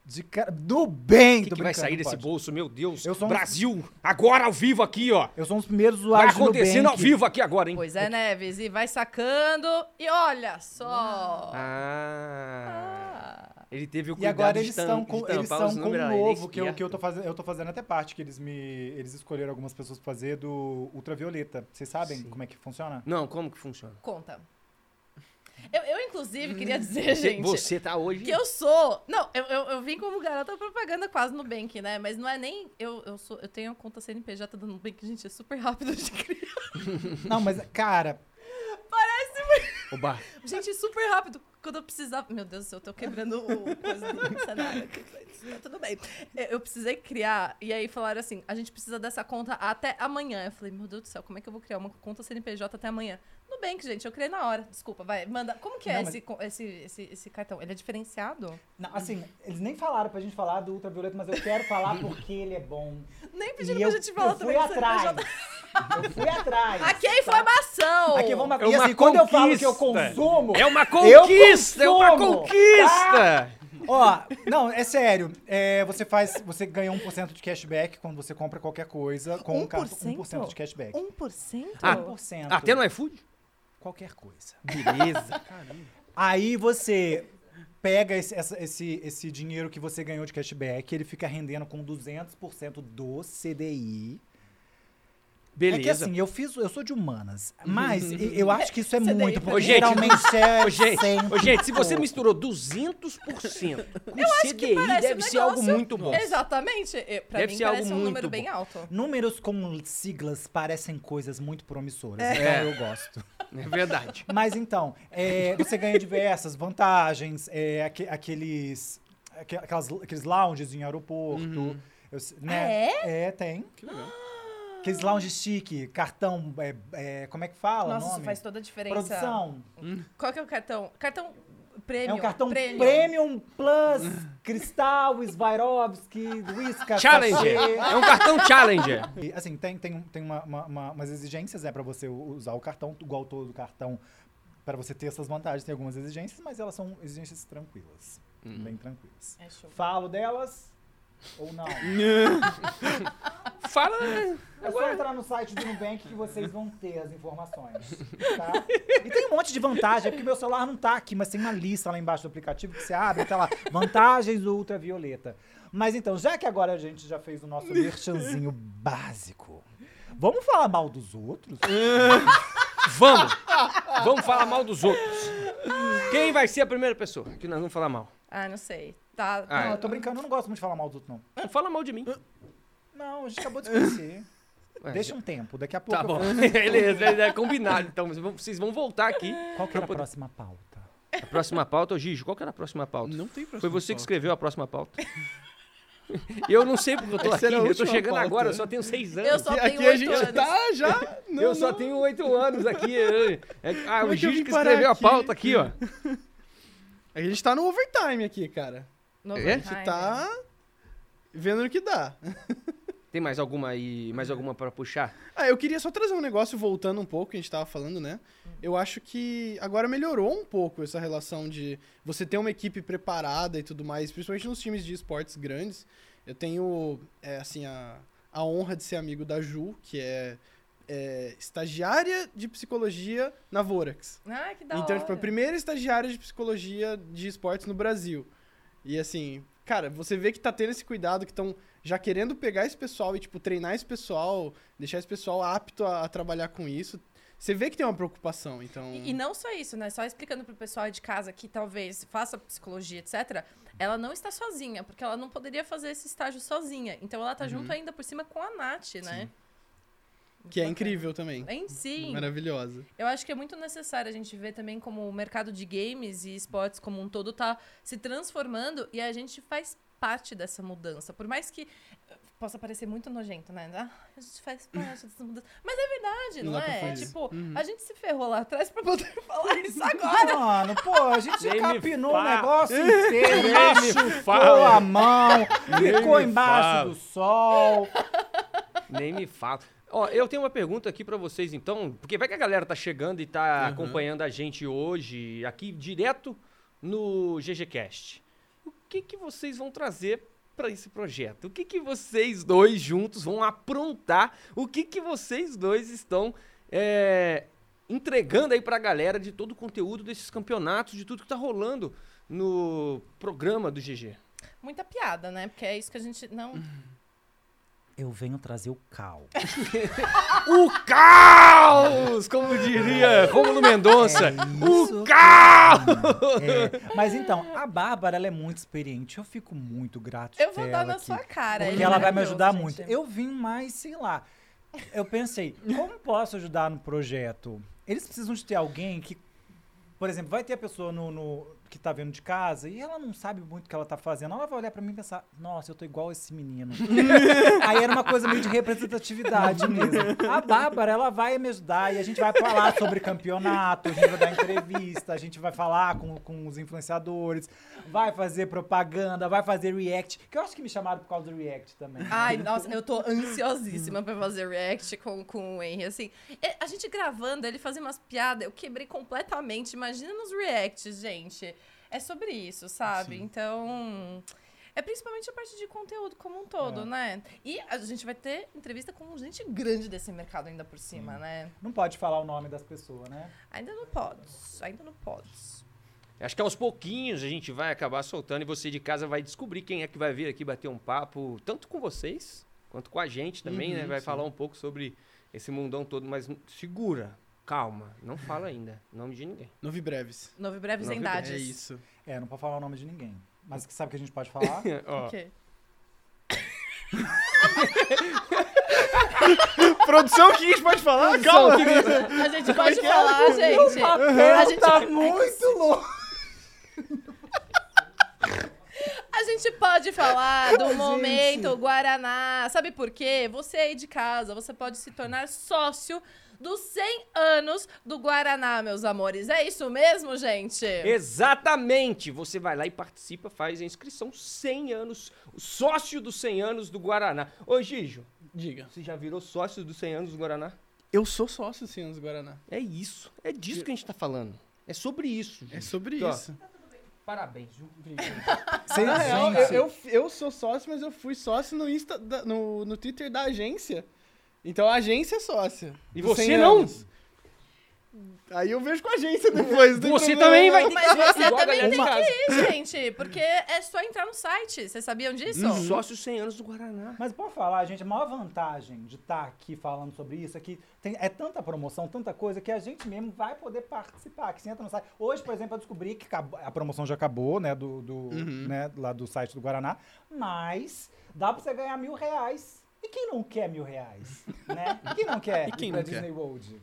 de ca- do bem. Que, que vai sair desse pode. bolso, meu Deus? Eu sou um- Brasil, agora ao vivo aqui, ó. Eu sou um dos primeiros Vai usuários do acontecendo ao vivo aqui agora, hein? Pois é, Neves, e vai sacando. E olha só. Ah. Ah. Ele teve o E cuidado agora de eles estão com, eles estão os com um novo que eu, que eu tô fazendo. Eu tô fazendo até parte, que eles me. Eles escolheram algumas pessoas pra fazer do Ultravioleta. Vocês sabem Sim. como é que funciona? Não, como que funciona? Conta. Eu, eu, inclusive, queria dizer, Você, gente. você tá hoje... Que eu sou. Não, eu, eu, eu vim como garota propaganda quase no Nubank, né? Mas não é nem. Eu, eu, sou, eu tenho a conta CNPJ do Nubank, gente, é super rápido de criar. *laughs* Não, mas, cara, Oba. Gente, é super rápido. Quando eu precisava. Meu Deus do céu, eu tô quebrando o coisa do cenário aqui. mas Tá tudo bem. Eu eu precisei criar, e aí falaram assim: a gente precisa dessa conta até amanhã. Eu falei, meu Deus do céu, como é que eu vou criar uma conta CNPJ até amanhã? Nubank, gente, eu criei na hora. Desculpa, vai, manda. Como que é Não, mas- esse, co- esse, esse, esse cartão? Ele é diferenciado? não, assim, eles nem falaram pra gente falar do Ultravioleta, mas eu quero falar porque ele é bom. *laughs* Nem pediram pra eu, gente falar eu fui também. do atrás. CNPJ. Eu fui atrás. *laughs* Aqui é tá? informação! Aqui vamos É E uma assim, quando eu falo que eu consumo. É uma Eu conquista! É uma consumo, conquista! Ó, não, é sério. É, você faz. Você ganha 1% de cashback quando você compra qualquer coisa com um cartão. 1%? 1% de cashback. 1%? Ah, 1%. Até no iFood? Qualquer coisa. Beleza. *laughs* Aí você pega esse, essa- esse, esse dinheiro que você ganhou de cashback, ele fica rendendo com 200% do CDI. Beleza. É que assim, eu fiz, eu sou de humanas, mas e- eu acho que isso é CDI muito, porque gente, geralmente é Ô, gente, ô, gente, se você misturou 200% com CDI, parece deve um ser algo muito bom. Exatamente. Eh, Pra Deve mim ser parece algo um muito número bom. bem alto. Números com siglas parecem coisas muito promissoras, É. então eu gosto. É verdade. *laughs* Mas então, é, você ganha diversas vantagens, é, aque- aqueles, aque- aquelas, aqueles lounges em aeroporto. Uhum. eu né? Ah, é? tem. Que legal. Aqueles lounges chique, cartão, é, é, como é que fala Nossa, o isso nome? faz toda a diferença. Produção. Qual que é o cartão? Cartão premium. É um cartão premium. Premium Plus, Cristal, Swarovski, Whiskas. Challenger. É um cartão Challenger. E, assim, tem, tem, tem uma- uma- uma- umas exigências, né, pra você usar o cartão, igual todo cartão, para você ter essas vantagens. Tem algumas exigências, mas elas são exigências tranquilas. Bem tranquilas. É show. Falo delas ou não? *laughs* Fala. É só entrar no site do Nubank que vocês vão ter as informações, tá? E tem um monte de vantagem, é porque meu celular não tá aqui, mas tem uma lista lá embaixo do aplicativo que você abre, tá lá, vantagens do ultravioleta. Mas então, já que agora a gente já fez o nosso merchanzinho básico, vamos falar mal dos outros? *laughs* Vamos. Vamos falar mal dos outros. Quem vai ser a primeira pessoa que nós vamos falar mal? Ah, não sei. Tá. Ah, não, é. eu tô brincando, eu não gosto muito de falar mal dos outros, não. Não fala mal de mim. Não, a gente acabou de se conhecer. Ué, *laughs* Deixa um tempo, daqui a pouco Tá eu bom, *laughs* beleza, é combinado. Então vocês vão- vocês vão voltar aqui. Qual que era a poder- próxima pauta? A próxima pauta, ô Gijo, qual que era a próxima pauta? Não tem próxima Foi você que pauta. escreveu a próxima pauta. *laughs* Eu não sei porque eu tô Essa aqui, a eu tô chegando pauta. agora, eu só tenho seis anos. Eu só tenho aqui a oito gente anos. tá já. Não, eu só não. tenho oito anos aqui. é- ah, Como o é que que escreveu a aqui? pauta aqui, ó. A gente tá no overtime aqui, cara. No A É? gente tá vendo no que dá. Tem mais alguma aí, mais alguma pra puxar? Ah, eu queria só trazer um negócio voltando um pouco, que a gente tava falando, né? Eu acho que agora melhorou um pouco essa relação de você ter uma equipe preparada e tudo mais, principalmente nos times de esportes grandes. Eu tenho, é, assim, a, a honra de ser amigo da Ju, que é, é estagiária de psicologia na Vorax. Ah, que da Então, hora. tipo, a primeira estagiária de psicologia de esportes no Brasil. E assim, cara, você vê que tá tendo esse cuidado, que estão já querendo pegar esse pessoal e, tipo, treinar esse pessoal, deixar esse pessoal apto a, a trabalhar com isso. Você vê que tem uma preocupação, então. E, e não só isso, né? Só explicando pro pessoal de casa que talvez faça psicologia, etc. Ela não está sozinha, porque ela não poderia fazer esse estágio sozinha. Então ela tá junto ainda por cima com a Nath, né? Que é incrível também. Em sim. Maravilhosa. Eu acho que é muito necessário a gente ver também como o mercado de games e esportes como um todo tá se transformando e a gente faz parte dessa mudança. Por mais que possa parecer muito nojento, né? Ah, a gente faz parte *laughs* dessa mudança. Mas é verdade, Não não, é? É tipo, Uhum. a gente se ferrou lá atrás pra poder *laughs* falar isso agora. Mano, pô, a gente Nem capinou o negócio inteiro, Nem me machucou fala. a mão, ficou embaixo fala. do sol. *laughs* Nem me fala. Ó, eu tenho uma pergunta aqui pra vocês, então, porque vai que a galera tá chegando e tá Uhum. acompanhando a gente hoje aqui direto no GGCast. O que que vocês vão trazer pra esse projeto? O que que vocês dois juntos vão aprontar? O que que vocês dois estão é, entregando aí pra galera de todo o conteúdo desses campeonatos, de tudo que tá rolando no programa do GG? Muita piada, né? Porque é isso que a gente não. Eu venho trazer o cal. *laughs* O caos! Como diria Rômulo Mendonça. É o caos! É, mas então, a Bárbara, ela é muito experiente. Eu fico muito grato de Eu vou dar ela na aqui. sua cara. Porque ela vai me ajudar gente. muito. Eu vim mais, sei lá. Eu pensei, como posso ajudar no projeto? Eles precisam de ter alguém que, por exemplo, vai ter a pessoa no, no- que tá vendo de casa e ela não sabe muito o que ela tá fazendo. Ela vai olhar pra mim e pensar, nossa, eu tô igual esse menino. *laughs* Aí era uma coisa meio de representatividade mesmo. A Bárbara, ela vai me ajudar e a gente vai falar sobre campeonato, a gente vai dar entrevista, a gente vai falar com, com os influenciadores, vai fazer propaganda, vai fazer react. Que eu acho que me chamaram por causa do react também. Ai, nossa, eu tô ansiosíssima pra fazer react com, com o Henry. Assim, a gente gravando, ele fazia umas piadas, eu quebrei completamente. Imagina nos reacts, gente. É sobre isso, sabe? Sim. Então. É principalmente a parte de conteúdo como um todo, É. né? E a gente vai ter entrevista com gente grande desse mercado ainda por cima, né? Não pode falar o nome das pessoas, né? Ainda não pode. Ainda não pode. Acho que aos pouquinhos a gente vai acabar soltando e você de casa vai descobrir quem é que vai vir aqui bater um papo, tanto com vocês quanto com a gente também, Uhum, né? Vai sim. falar um pouco sobre esse mundão todo, mas segura, calma, não fala ainda, nome de ninguém. Novi breves. Novo e breves Novo e Endades. É isso. É, não pode falar o nome de ninguém. Mas que sabe que a gente pode falar? *laughs* Ó, Ok. *laughs* Produção, o que a gente pode falar? Calma. A gente pode falar, gente. A gente, tá muito louco! A gente pode falar do *laughs* Gente. momento Guaraná. Sabe por quê? Você aí de casa, você pode se tornar sócio dos 100 anos do Guaraná, meus amores. É isso mesmo, gente? Exatamente! Você vai lá e participa, faz a inscrição 100 anos, sócio dos 100 anos do Guaraná. Ô Gijo, Diga. você já virou sócio dos 100 anos do Guaraná? Eu sou sócio, dos Guaraná. É isso, é disso que a gente tá falando. É sobre isso. É sobre Ó, isso. Parabéns, Ju. Cê- Na real, gente, eu, eu, eu sou sócio, mas eu fui sócio no, Insta, da- no, no Twitter da agência. Então a agência é sócia. E você 100 não? anos. Aí eu vejo com a agência depois. Você problema. também vai ter Mas você também tem que ir, gente. Porque é só entrar no site. Vocês sabiam disso? Um sócio 100 anos do Guaraná. Mas pode falar, gente, a maior vantagem de estar aqui falando sobre isso é que tem, é tanta promoção, tanta coisa, que a gente mesmo vai poder participar. Que você entra no site. Hoje, por exemplo, eu descobri que a promoção já acabou, né? Do, do, né, lá do site do Guaraná. Mas dá pra você ganhar mil reais. E quem não quer mil reais? Né? Quem não quer E quem ir pra não quer? Disney World?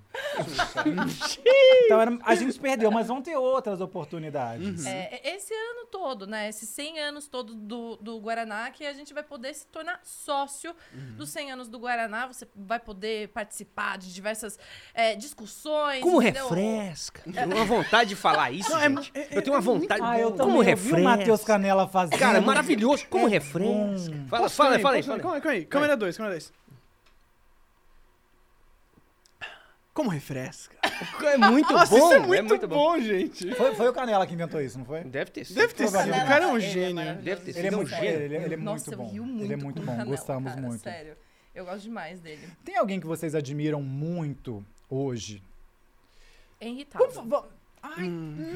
Então era- a gente perdeu, mas vão ter outras oportunidades. É, esse ano todo, né? Esses 100 anos todo do, do Guaraná, que a gente vai poder se tornar sócio Uhum. dos 100 anos do Guaraná. Você vai poder participar de diversas é, discussões. Como entendeu? refresca. Eu tenho uma vontade de falar isso, Não, é é- eu tenho uma vontade. Ah, eu também. Como eu vi o refresca. Matheus Canela fazendo. Cara, maravilhoso. Como É refresca. Fala, fala, aí, fala aí, calma aí. Câmera 2, câmera 2. Como refresca. É muito Nossa, bom. isso é muito, bom. bom, gente. Foi, foi o Canela que inventou isso, não foi? Deve ter sido. Deve ter sido. O cara é um Ele gênio. Deve ter Ele é sido um muito, gênio. ele, ele é Nossa, muito bom. eu rio ele muito é muito com bom, Canela, gostamos cara, muito. Sério. Eu gosto demais dele. Tem alguém que vocês admiram muito hoje? Henry Tauber. Vamos- Ai,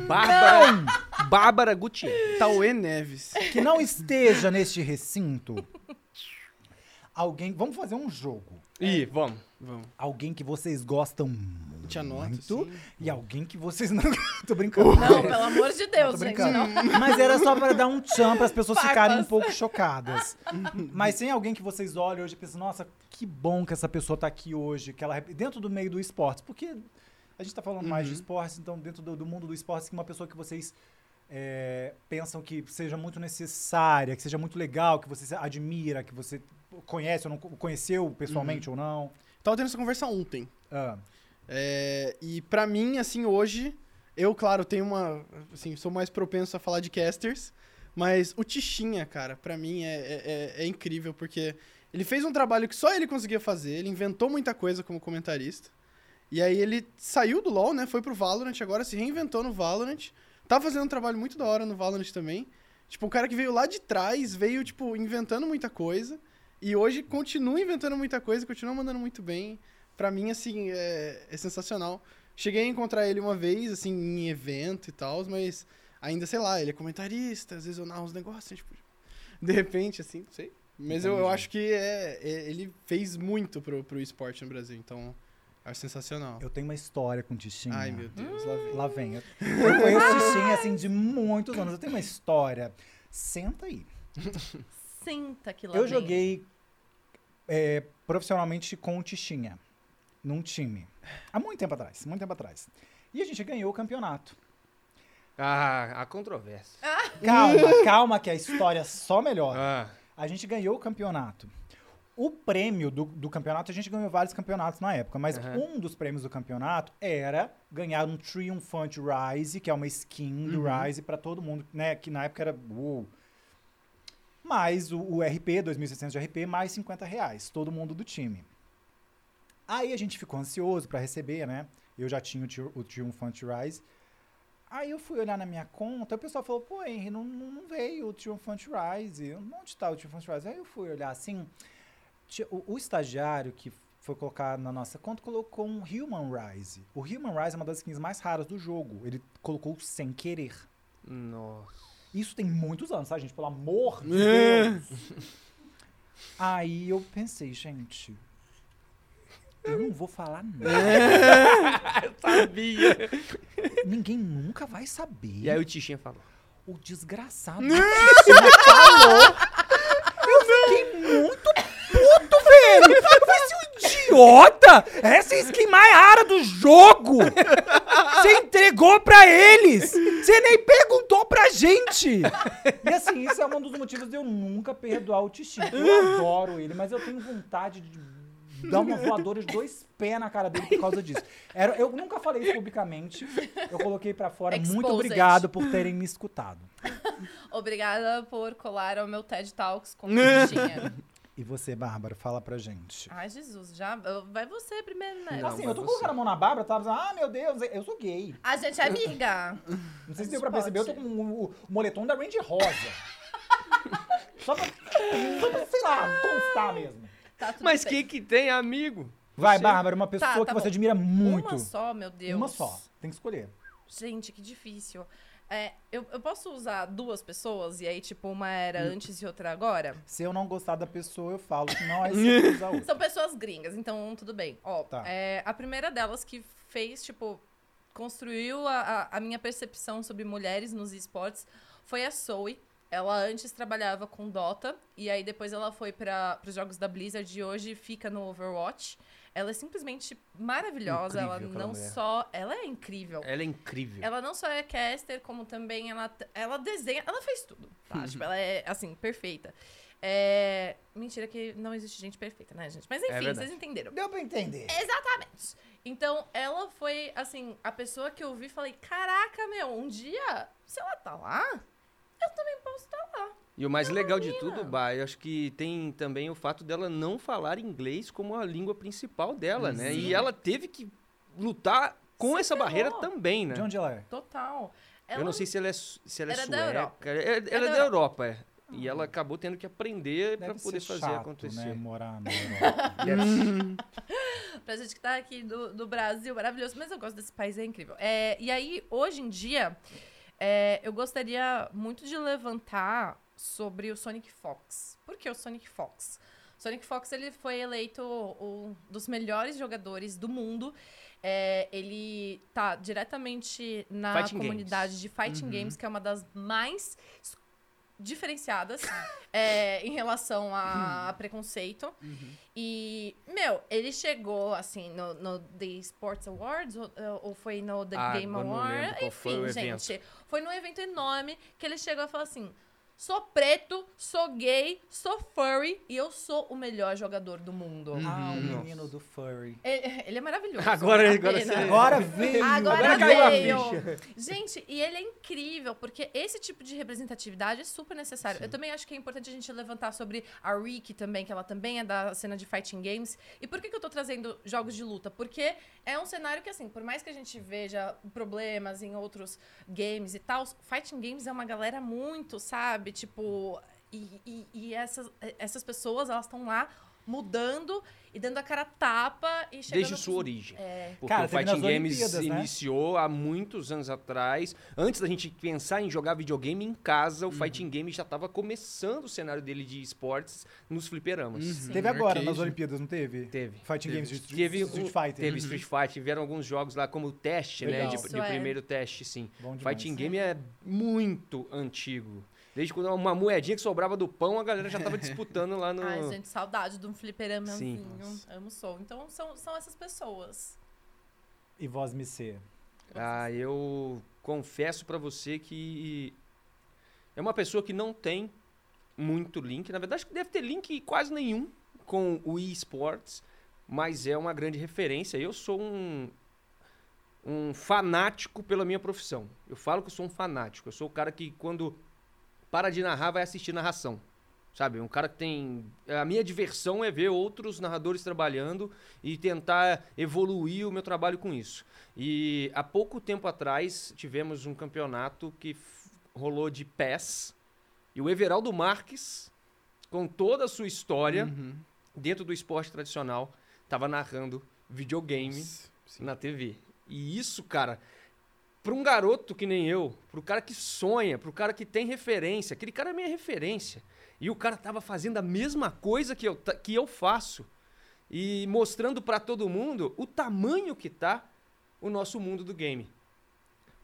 Bárbara, Bárbara Gutierrez. Tauê Neves. que não esteja neste recinto. Alguém. Vamos fazer um jogo. Ih, vamos. Vamos. Alguém que vocês gostam A gente anota, muito assim. e alguém que vocês não. *laughs* Tô brincando. Não, pelo amor de Deus, Tô gente. brincando. Não. *laughs* Mas era só para dar um tchan para as pessoas Farpas. ficarem um pouco chocadas. *laughs* Mas tem alguém que vocês olham hoje e pensam, nossa, que bom que essa pessoa tá aqui hoje, que ela dentro do meio do esporte, porque a gente tá falando mais de esportes, então dentro do, do mundo do esporte, que uma pessoa que vocês é, pensam que seja muito necessária, que seja muito legal, que você admira, que você conhece ou não conheceu pessoalmente ou não. Tava tendo essa conversa ontem. Ah, É, e pra mim, assim, hoje, eu, claro, tenho uma. Assim, sou mais propenso a falar de casters, mas o Tichinha, cara, pra mim é, é, é- é incrível, porque ele fez um trabalho que só ele conseguia fazer, ele inventou muita coisa como comentarista. E aí ele saiu do LoL, né? Foi pro Valorant, agora se reinventou no Valorant. Tá fazendo um trabalho muito da hora no Valorant também. Tipo, um cara que veio lá de trás, veio, tipo, inventando muita coisa. E hoje continua inventando muita coisa, continua mandando muito bem. Pra mim, assim, é, é sensacional. Cheguei a encontrar ele uma vez, assim, em evento e tal, mas ainda, sei lá, ele é comentarista, às vezes eu narro uns negócios, tipo, de repente, assim, não sei. Mas eu, eu acho que é, é- ele fez muito pro, pro esporte no Brasil, então acho sensacional. eu tenho uma história com o Tichinha. Ai, meu Deus, lá vem. Lá vem. Eu eu conheço o Tichinha, assim, de muitos anos. Eu tenho uma história. Senta aí. Senta que lá Eu vem. joguei é, profissionalmente com o Tichinha. Num time. Há muito tempo atrás. Muito tempo atrás. E a gente ganhou o campeonato. Ah, a controvérsia. Calma, *laughs* calma, que a história só melhora. Ah, A gente ganhou o campeonato. O prêmio do, do campeonato, a gente ganhou vários campeonatos na época, mas Aham. um dos prêmios do campeonato era ganhar um Triumphant Rise, que é uma skin do Rise pra todo mundo, né? Que na época era. uou. Mais o, o RP, 2.600 de RP, mais 50 reais, todo mundo do time. Aí a gente ficou ansioso pra receber, né? Eu já tinha o, o Triumphant Rise. Aí eu fui olhar na minha conta, o pessoal falou, pô, Henry, não, não veio o Triumphant Rise. Onde tá o Triumphant Rise? Aí eu fui olhar assim, o, o estagiário que foi colocar na nossa conta colocou um Human Rise. O Human Rise é uma das skins mais raras do jogo. Ele colocou sem querer. nossa. Isso tem muitos anos, tá, gente? Pelo amor de É. Deus. Aí eu pensei, gente, eu não vou falar nada. *laughs* Sabia. Ninguém nunca vai saber. E aí o Tichinha falou. O desgraçado Cristina falou. Eu fiquei muito puto, velho. Eu falei, seu idiota! Essa é a skin mais rara do jogo! Você entregou pra eles! Você nem perguntou pra gente! E assim, isso é um dos motivos de eu nunca perdoar o Tichinho. Eu adoro ele, mas eu tenho vontade de dar uma voadora de dois pés na cara dele por causa disso. Era, eu nunca falei isso publicamente. Eu coloquei pra fora. Muito Exposed. obrigado por terem me escutado. *laughs* Obrigada por colar ao meu TED Talks com Cristinha. E você, Bárbara, fala pra gente. Ai, Jesus, já. Vai você primeiro, né? Não, assim, eu tô você- colocando a mão na Bárbara, tava dizendo, ah, meu Deus, eu sou gay. A gente é amiga. *laughs* Não sei se deu pra perceber, eu tô pode. com o, o moletom da Range Rosa. *laughs* só, pra, só pra, sei lá, constar mesmo. Tá tudo Mas bem. que que tem, amigo? Vai, Você- Bárbara, uma pessoa Tá, tá que você bom. admira muito. Uma só, meu Deus. Uma só. Tem que escolher. Gente, que difícil. É, eu, eu posso usar duas pessoas e aí, tipo, uma era Hum. antes e outra agora? Se eu não gostar da pessoa, eu falo. Senão, aí você usa outra. São pessoas gringas, então tudo bem. Ó, Tá. é, a primeira delas que fez, tipo, construiu a, a, a minha percepção sobre mulheres nos esportes foi a Zoe. Ela antes trabalhava com Dota e aí depois ela foi para os jogos da Blizzard e hoje fica no Overwatch. Ela é simplesmente maravilhosa. Incrível ela não mulher. só. Ela é incrível. Ela é incrível. Ela não só é caster, como também ela, ela desenha. Ela fez tudo, tá? tipo, ela é, assim, perfeita. É... Mentira que não existe gente perfeita, né, gente? Mas enfim, verdade. vocês entenderam. Deu pra entender. Exatamente. Então, ela foi, assim, a pessoa que eu vi e falei: caraca, meu, um dia, se ela tá lá, eu também posso estar lá. E o mais legal de tudo, Bah, eu acho que tem também o fato dela não falar inglês como a língua principal dela, né? Sim. E ela teve que lutar com Se essa ferrou. barreira também, né? De onde ela é? Total. Eu Ela- não sei se ela é, se ela é Era da sueca. Europa. É- Ela é, da da Europa, é. E ela acabou tendo que aprender pra poder ser fazer chato, acontecer. né? Morar na *laughs* Europa. *laughs* Pra gente que tá aqui do, do Brasil, maravilhoso. Mas eu gosto desse país, é incrível. É, e aí, hoje em dia, é, eu gostaria muito de levantar sobre o Sonic Fox. Por que o Sonic Fox? Sonic Fox ele foi eleito um dos melhores jogadores do mundo. É, ele tá diretamente na Fighting comunidade de Fighting Games, que é uma das mais diferenciadas é, em relação a, a preconceito. E, meu, ele chegou, assim, no, no The Sports Awards, ou, ou foi no The Ah, Game Awards, foi enfim, evento. gente. Foi num evento enorme que ele chegou e falou assim... Sou preto, sou gay, sou furry e eu sou o melhor jogador do mundo. Ah, o Uhum. menino do furry. Ele, ele é maravilhoso. Agora- agora você- Agora veio! Agora, Agora veio. Gente, e ele é incrível, porque esse tipo de representatividade é super necessário. Eu também acho que é importante a gente levantar sobre a Rick também, que ela também é da cena de fighting games. E por que, que eu tô trazendo jogos de luta? Porque é um cenário que, assim, por mais que a gente veja problemas em outros games e tal, fighting games é uma galera muito, sabe? Tipo. E, e- e essas, essas pessoas, elas estão lá mudando e dando a cara a tapa e chegando Desde sua origem. É. Porque Cara, o teve Fighting Games né? iniciou há muitos anos atrás. Antes da gente pensar em jogar videogame em casa, o Uhum. Fighting Game já estava começando o cenário dele de esportes nos fliperamas. Uhum. Teve agora, Arcade. nas Olimpíadas, não teve? Teve. Fighting Games de Street, Teve, Street Fighter. Teve Street Fighter, tiveram alguns jogos lá como teste, né? Legal. De, Isso de é. primeiro teste, sim. Bom demais. Fighting Game é muito antigo. Desde quando uma moedinha que sobrava do pão, a galera já tava *laughs* disputando lá no. Ai, gente, saudade de um fliperamanzinho. Sim. Amo sou. Então, são, são essas pessoas. E voz me ser. Ah, eu confesso pra você que é uma pessoa que não tem muito link. Na verdade, acho que deve ter link quase nenhum com o eSports, mas é uma grande referência. Eu sou um, um fanático pela minha profissão. Eu falo que eu sou um fanático. Eu sou o cara que, quando para de narrar, vai assistir narração. Sabe? Um cara que tem. A minha diversão é ver outros narradores trabalhando e tentar evoluir o meu trabalho com isso. E há pouco tempo atrás tivemos um campeonato que rolou de PES e o Everaldo Marques, com toda a sua história Uhum. dentro do esporte tradicional, estava narrando videogame Nossa, sim. na TV. E isso, cara, para um garoto que nem eu, para o cara que sonha, para o cara que tem referência, aquele cara é minha referência. E o cara tava fazendo a mesma coisa que eu, que eu faço e mostrando para todo mundo o tamanho que tá o nosso mundo do game.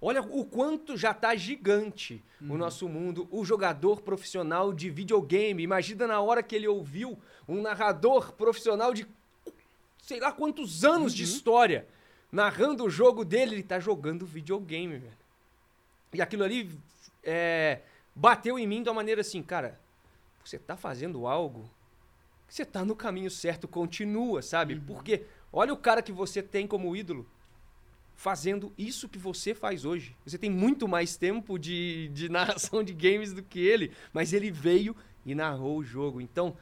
Olha o quanto já tá gigante o nosso mundo, o jogador profissional de videogame. Imagina na hora que ele ouviu um narrador profissional de sei lá quantos anos de história narrando o jogo dele, ele tá jogando videogame, velho. E aquilo ali é, bateu em mim de uma maneira assim, cara, você tá fazendo algo, você tá no caminho certo, continua, sabe? Porque olha o cara que você tem como ídolo fazendo isso que você faz hoje. Você tem muito mais tempo de, de *laughs* narração de games do que ele, mas ele veio e narrou o jogo. Então,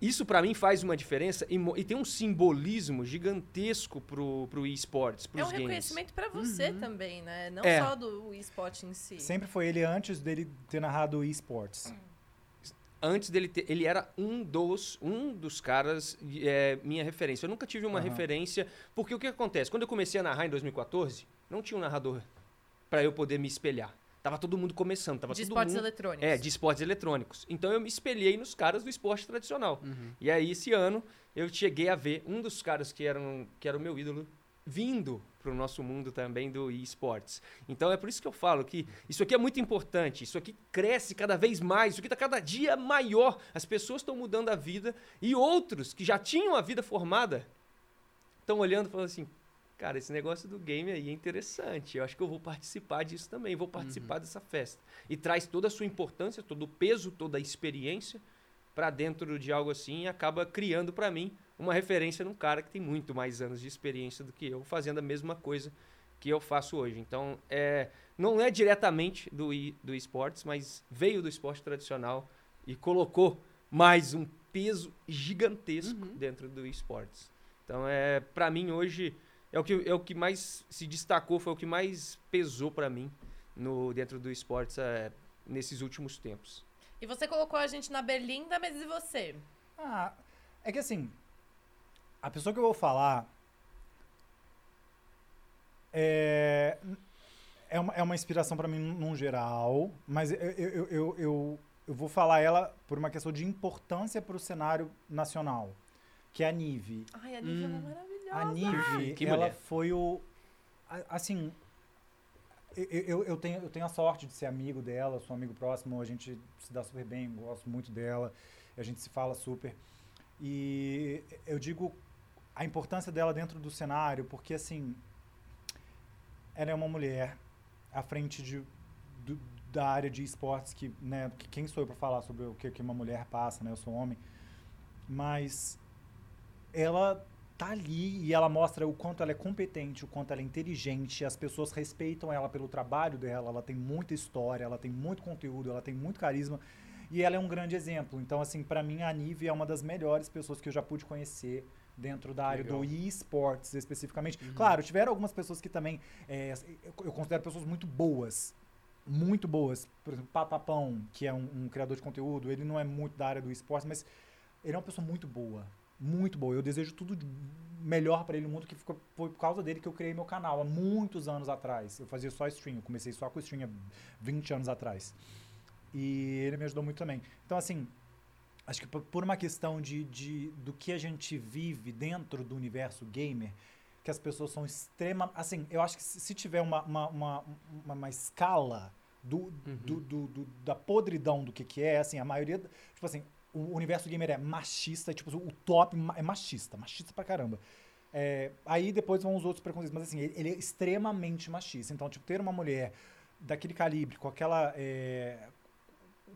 isso pra mim faz uma diferença e, e tem um simbolismo gigantesco pro, pro esportes, É pros um games. reconhecimento pra você também, né? Não É. só do esporte em si. Sempre foi ele antes dele ter narrado esports. antes dele ter. Ele era um dos, um dos caras, é, minha referência. Eu nunca tive uma Aham. referência. Porque o que acontece? Quando eu comecei a narrar em 2014, não tinha um narrador para eu poder me espelhar. Tava todo mundo começando, tava de todo esportes mundo. eletrônicos. É, de esportes eletrônicos. Então eu me espelhei nos caras do esporte tradicional. Uhum. E aí, esse ano, eu cheguei a ver um dos caras que, eram, que era o meu ídolo vindo pro nosso mundo também do esportes. Então é por isso que eu falo que isso aqui é muito importante, isso aqui cresce cada vez mais, isso aqui está cada dia maior. As pessoas estão mudando a vida e outros que já tinham a vida formada estão olhando e falando assim: cara, esse negócio do game aí é interessante. Eu acho que eu vou participar disso também, vou participar dessa festa. E traz toda a sua importância, todo o peso, toda a experiência para dentro de algo assim e acaba criando para mim uma referência num cara que tem muito mais anos de experiência do que eu, fazendo a mesma coisa que eu faço hoje. Então, é, não é diretamente do, e- do esportes, mas veio do esporte tradicional e colocou mais um peso gigantesco dentro do esportes. Então, é, para mim hoje é o que é o que mais se destacou, foi o que mais pesou para mim no dentro do esportes é, nesses últimos tempos. E você colocou a gente na berlinda, mas e você? Ah, é que assim, a pessoa que eu vou falar é, é, uma, é uma inspiração pra mim num geral, mas eu, eu, eu, eu, eu, vou falar ela por uma questão de importância pro cenário nacional, que é a Nive. Ai, a Nívia é Hum. Maravilhosa. A Nive, Que ela mulher. foi o. Assim. Eu, eu, eu tenho, eu tenho a sorte de ser amigo dela, sou amigo próximo, a gente se dá super bem, gosto muito dela, a gente se fala super. E eu digo a importância dela dentro do cenário, porque assim. Ela é uma mulher à frente de, do- da área de esportes, que, né, que quem sou eu para falar sobre o que, que uma mulher passa, né? Eu sou homem. Mas ela tá ali e ela mostra o quanto ela é competente, o quanto ela é inteligente, as pessoas respeitam ela pelo trabalho dela, ela tem muita história, ela tem muito conteúdo, ela tem muito carisma e ela é um grande exemplo. Então, assim, para mim a Nive é uma das melhores pessoas que eu já pude conhecer dentro da área Legal. do esportes especificamente. Claro, tiveram algumas pessoas que também é, eu, considero pessoas muito boas, muito boas. Por exemplo, Patapão, que é um, um criador de conteúdo, ele não é muito da área do esporte, mas ele é uma pessoa muito boa. Muito boa. Eu desejo tudo de melhor pra ele no mundo, que ficou, foi por causa dele que eu criei meu canal há muitos anos atrás. Eu fazia só stream, eu comecei só com stream há 20 anos atrás. E ele me ajudou muito também. Então, assim, acho que por- uma questão de, de do que a gente vive dentro do universo gamer, que as pessoas são extrema. Assim, eu acho que se, tiver uma, uma, uma, uma, uma escala do, do, do- do- da podridão do que, que é, assim, a maioria. Tipo assim, o universo gamer é machista, tipo, o top é machista, machista pra caramba. É, aí depois vão os outros preconceitos, mas assim, ele, ele é extremamente machista. Então, tipo, ter uma mulher daquele calibre, com aquela. é,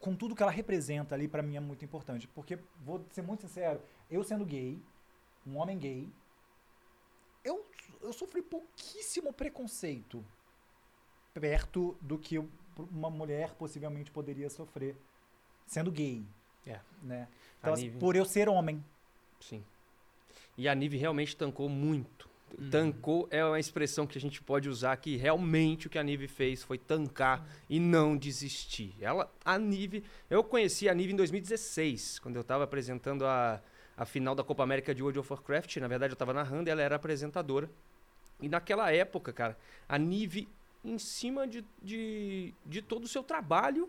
com tudo que ela representa ali, pra mim é muito importante. Porque, vou ser muito sincero, eu sendo gay, um homem gay, eu, eu sofri pouquíssimo preconceito perto do que uma mulher possivelmente poderia sofrer sendo gay. É. Né? Então, assim, Nive- por eu ser homem. Sim. E a Nive realmente tancou muito. Uhum. Tancou é uma expressão que a gente pode usar que realmente o que a Nive fez foi tancar e não desistir. Ela, a Nive, eu conheci a Nive em 2016, quando eu estava apresentando a, a final da Copa América de World of Warcraft. Na verdade, eu estava narrando e ela era apresentadora. E naquela época, cara, a Nive, em cima de, de, de todo o seu trabalho,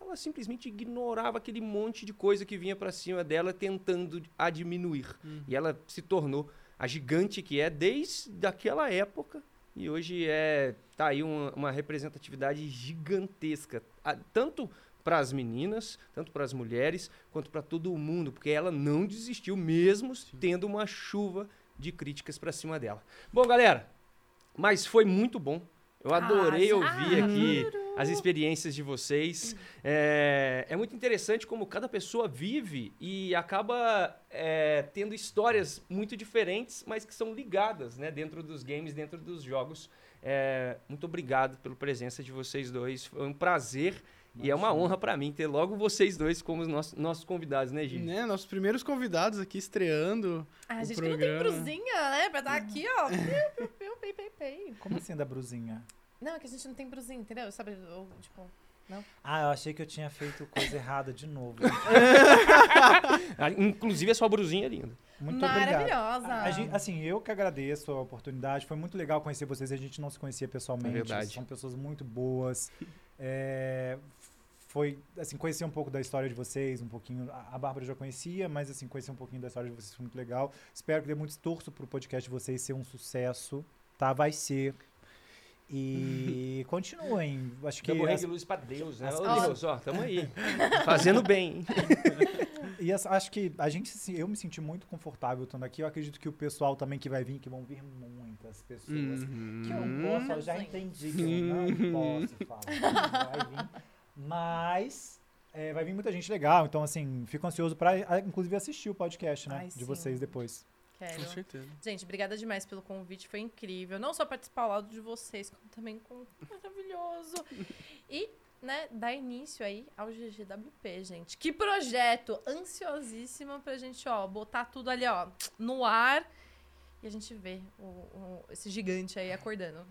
ela simplesmente ignorava aquele monte de coisa que vinha pra cima dela, tentando a diminuir. E ela se tornou a gigante que é desde aquela época. E hoje é tá aí uma, uma representatividade gigantesca, a- tanto para as meninas, tanto para as mulheres, quanto para todo mundo, porque ela não desistiu mesmo tendo uma chuva de críticas para cima dela. Bom, galera, mas foi muito bom. Eu adorei Ah, ouvir aqui juro. As experiências de vocês. É, é muito interessante como cada pessoa vive e acaba é, tendo histórias muito diferentes, mas que são ligadas né, dentro dos games, dentro dos jogos. É, muito obrigado pela presença de vocês dois. Foi um prazer e é uma honra para mim ter logo vocês dois como os nossos, nossos convidados, né, Gi? Né, nossos primeiros convidados aqui estreando. Ah, a o gente que não tem programa. brusinha, né? Pra estar aqui, ó. *laughs* Piu, piu, piu, pei, pei, pei. Como assim da brusinha? Não, é que a gente não tem brusinha, entendeu? Sabe, ou, tipo... Ah, eu achei que eu tinha feito coisa errada de novo. *laughs* Ah, Inclusive a sua brusinha é linda. Muito. Maravilhosa. A- gente- assim, eu que agradeço a oportunidade. Foi muito legal conhecer vocês. A gente não se conhecia pessoalmente. É verdade. São pessoas muito boas. É, foi, assim, conhecer um pouco da história de vocês, um pouquinho. A Bárbara já conhecia, mas, assim, conhecer um pouquinho da história de vocês foi muito legal. Espero que dê muito estorço pro podcast de vocês ser um sucesso. Tá? Vai ser. E *laughs* continuem. Acho que. As- de luz pra Deus, né? as- Ô. Deus, ó, tamo aí. *laughs* Fazendo bem. E essa- acho que a gente, se- eu me senti muito confortável estando aqui. Eu acredito que o pessoal também que vai vir, que vão vir muitas pessoas. Que eu não posso, eu já entendi que eu não posso falar. Vai vir. Mas é, vai vir muita gente legal. Então, assim, fico ansioso pra, a- inclusive, assistir o podcast, né? Ai, de sim. vocês depois. Quero. Com certeza. Gente, obrigada demais pelo convite, foi incrível. Não só participar ao lado de vocês, como também com *laughs* maravilhoso. E, né, dar início aí ao GGWP, gente. Que projeto! Ansiosíssima pra gente, ó, botar tudo ali, ó, no ar. E a gente vê o, o- esse gigante aí acordando.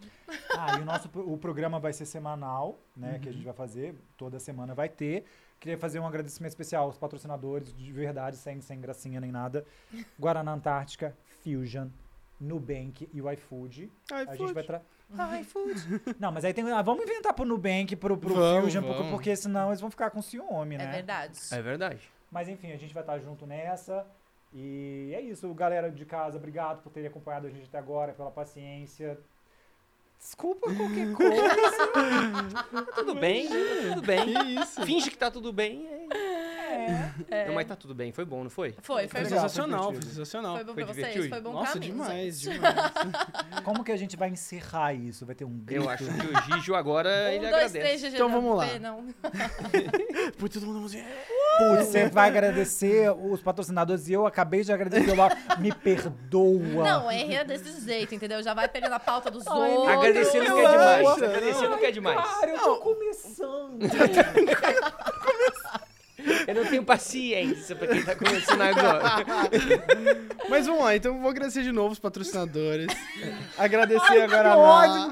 Ah, e o nosso o programa vai ser semanal, né? Que a gente vai fazer. Toda semana vai ter. Queria fazer um agradecimento especial aos patrocinadores, de verdade, sem, sem gracinha nem nada. Guaraná Antártica, Fusion, Nubank e o iFood. Ai, A gente vai fode. tra... Ah, iFood. *laughs* Não, mas aí tem. ah, vamos inventar pro Nubank, pro, pro Vamos, Fusion, porque, vamos. porque senão eles vão ficar com ciúme, né? É verdade. É verdade. Mas enfim, a gente vai estar junto nessa. E é isso, galera de casa, obrigado por terem acompanhado a gente até agora, pela paciência. Desculpa qualquer coisa. Tá tudo bem, tá tudo bem. Que isso? Finge que tá tudo bem. é. É. Não, mas tá tudo bem. Foi bom, não foi? Foi, foi Foi bom. legal, sensacional, foi divertido. sensacional. Foi bom Foi pra vocês? Foi bom Nossa, pra mim, demais, *laughs* demais. Como que a gente vai encerrar isso? Vai ter um grito? Eu acho que o Gijo agora Um, ele dois, agradece. três, Então vamos lá. Não. Putz, todo mundo assim, *laughs* Putz, você *laughs* vai agradecer os patrocinadores e eu acabei de agradecer. Eu, me perdoa. Não, é desse jeito, entendeu? Já vai pegando a pauta dos Ai, outros. Agradecer não Eu quer demais. acho. Agradecer não quer demais. Cara, eu tô começando. *laughs* Eu não tenho paciência pra quem tá começando agora. *laughs* Mas vamos lá, então eu vou agradecer de novo os patrocinadores. *laughs* agradecer agora ódio,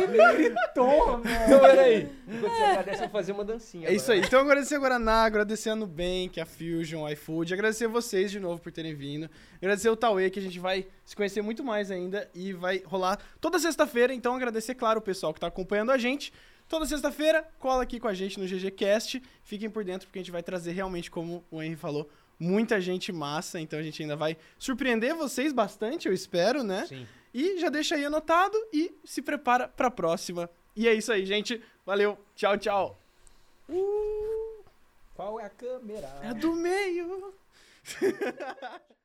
Ninguém me gritou, *laughs* velho. Então, peraí. Enquanto você agradece, eu vou fazer uma dancinha. É isso aí. agora. Então agradecer a Guaraná, agradecer a Nubank, a Fusion, a iFood, agradecer vocês de novo por terem vindo. Agradecer o Tauê, que a gente vai se conhecer muito mais ainda e vai rolar toda sexta-feira. Então agradecer, claro, o pessoal que tá acompanhando a gente. Toda sexta-feira, cola aqui com a gente no GGCast. Fiquem por dentro, porque a gente vai trazer realmente, como o Henry falou, muita gente massa. Então a gente ainda vai surpreender vocês bastante, eu espero, né? Sim. E já deixa aí anotado e se prepara pra próxima. E é isso aí, gente. Valeu. Tchau, tchau. Qual é a câmera? É a do meio. *laughs*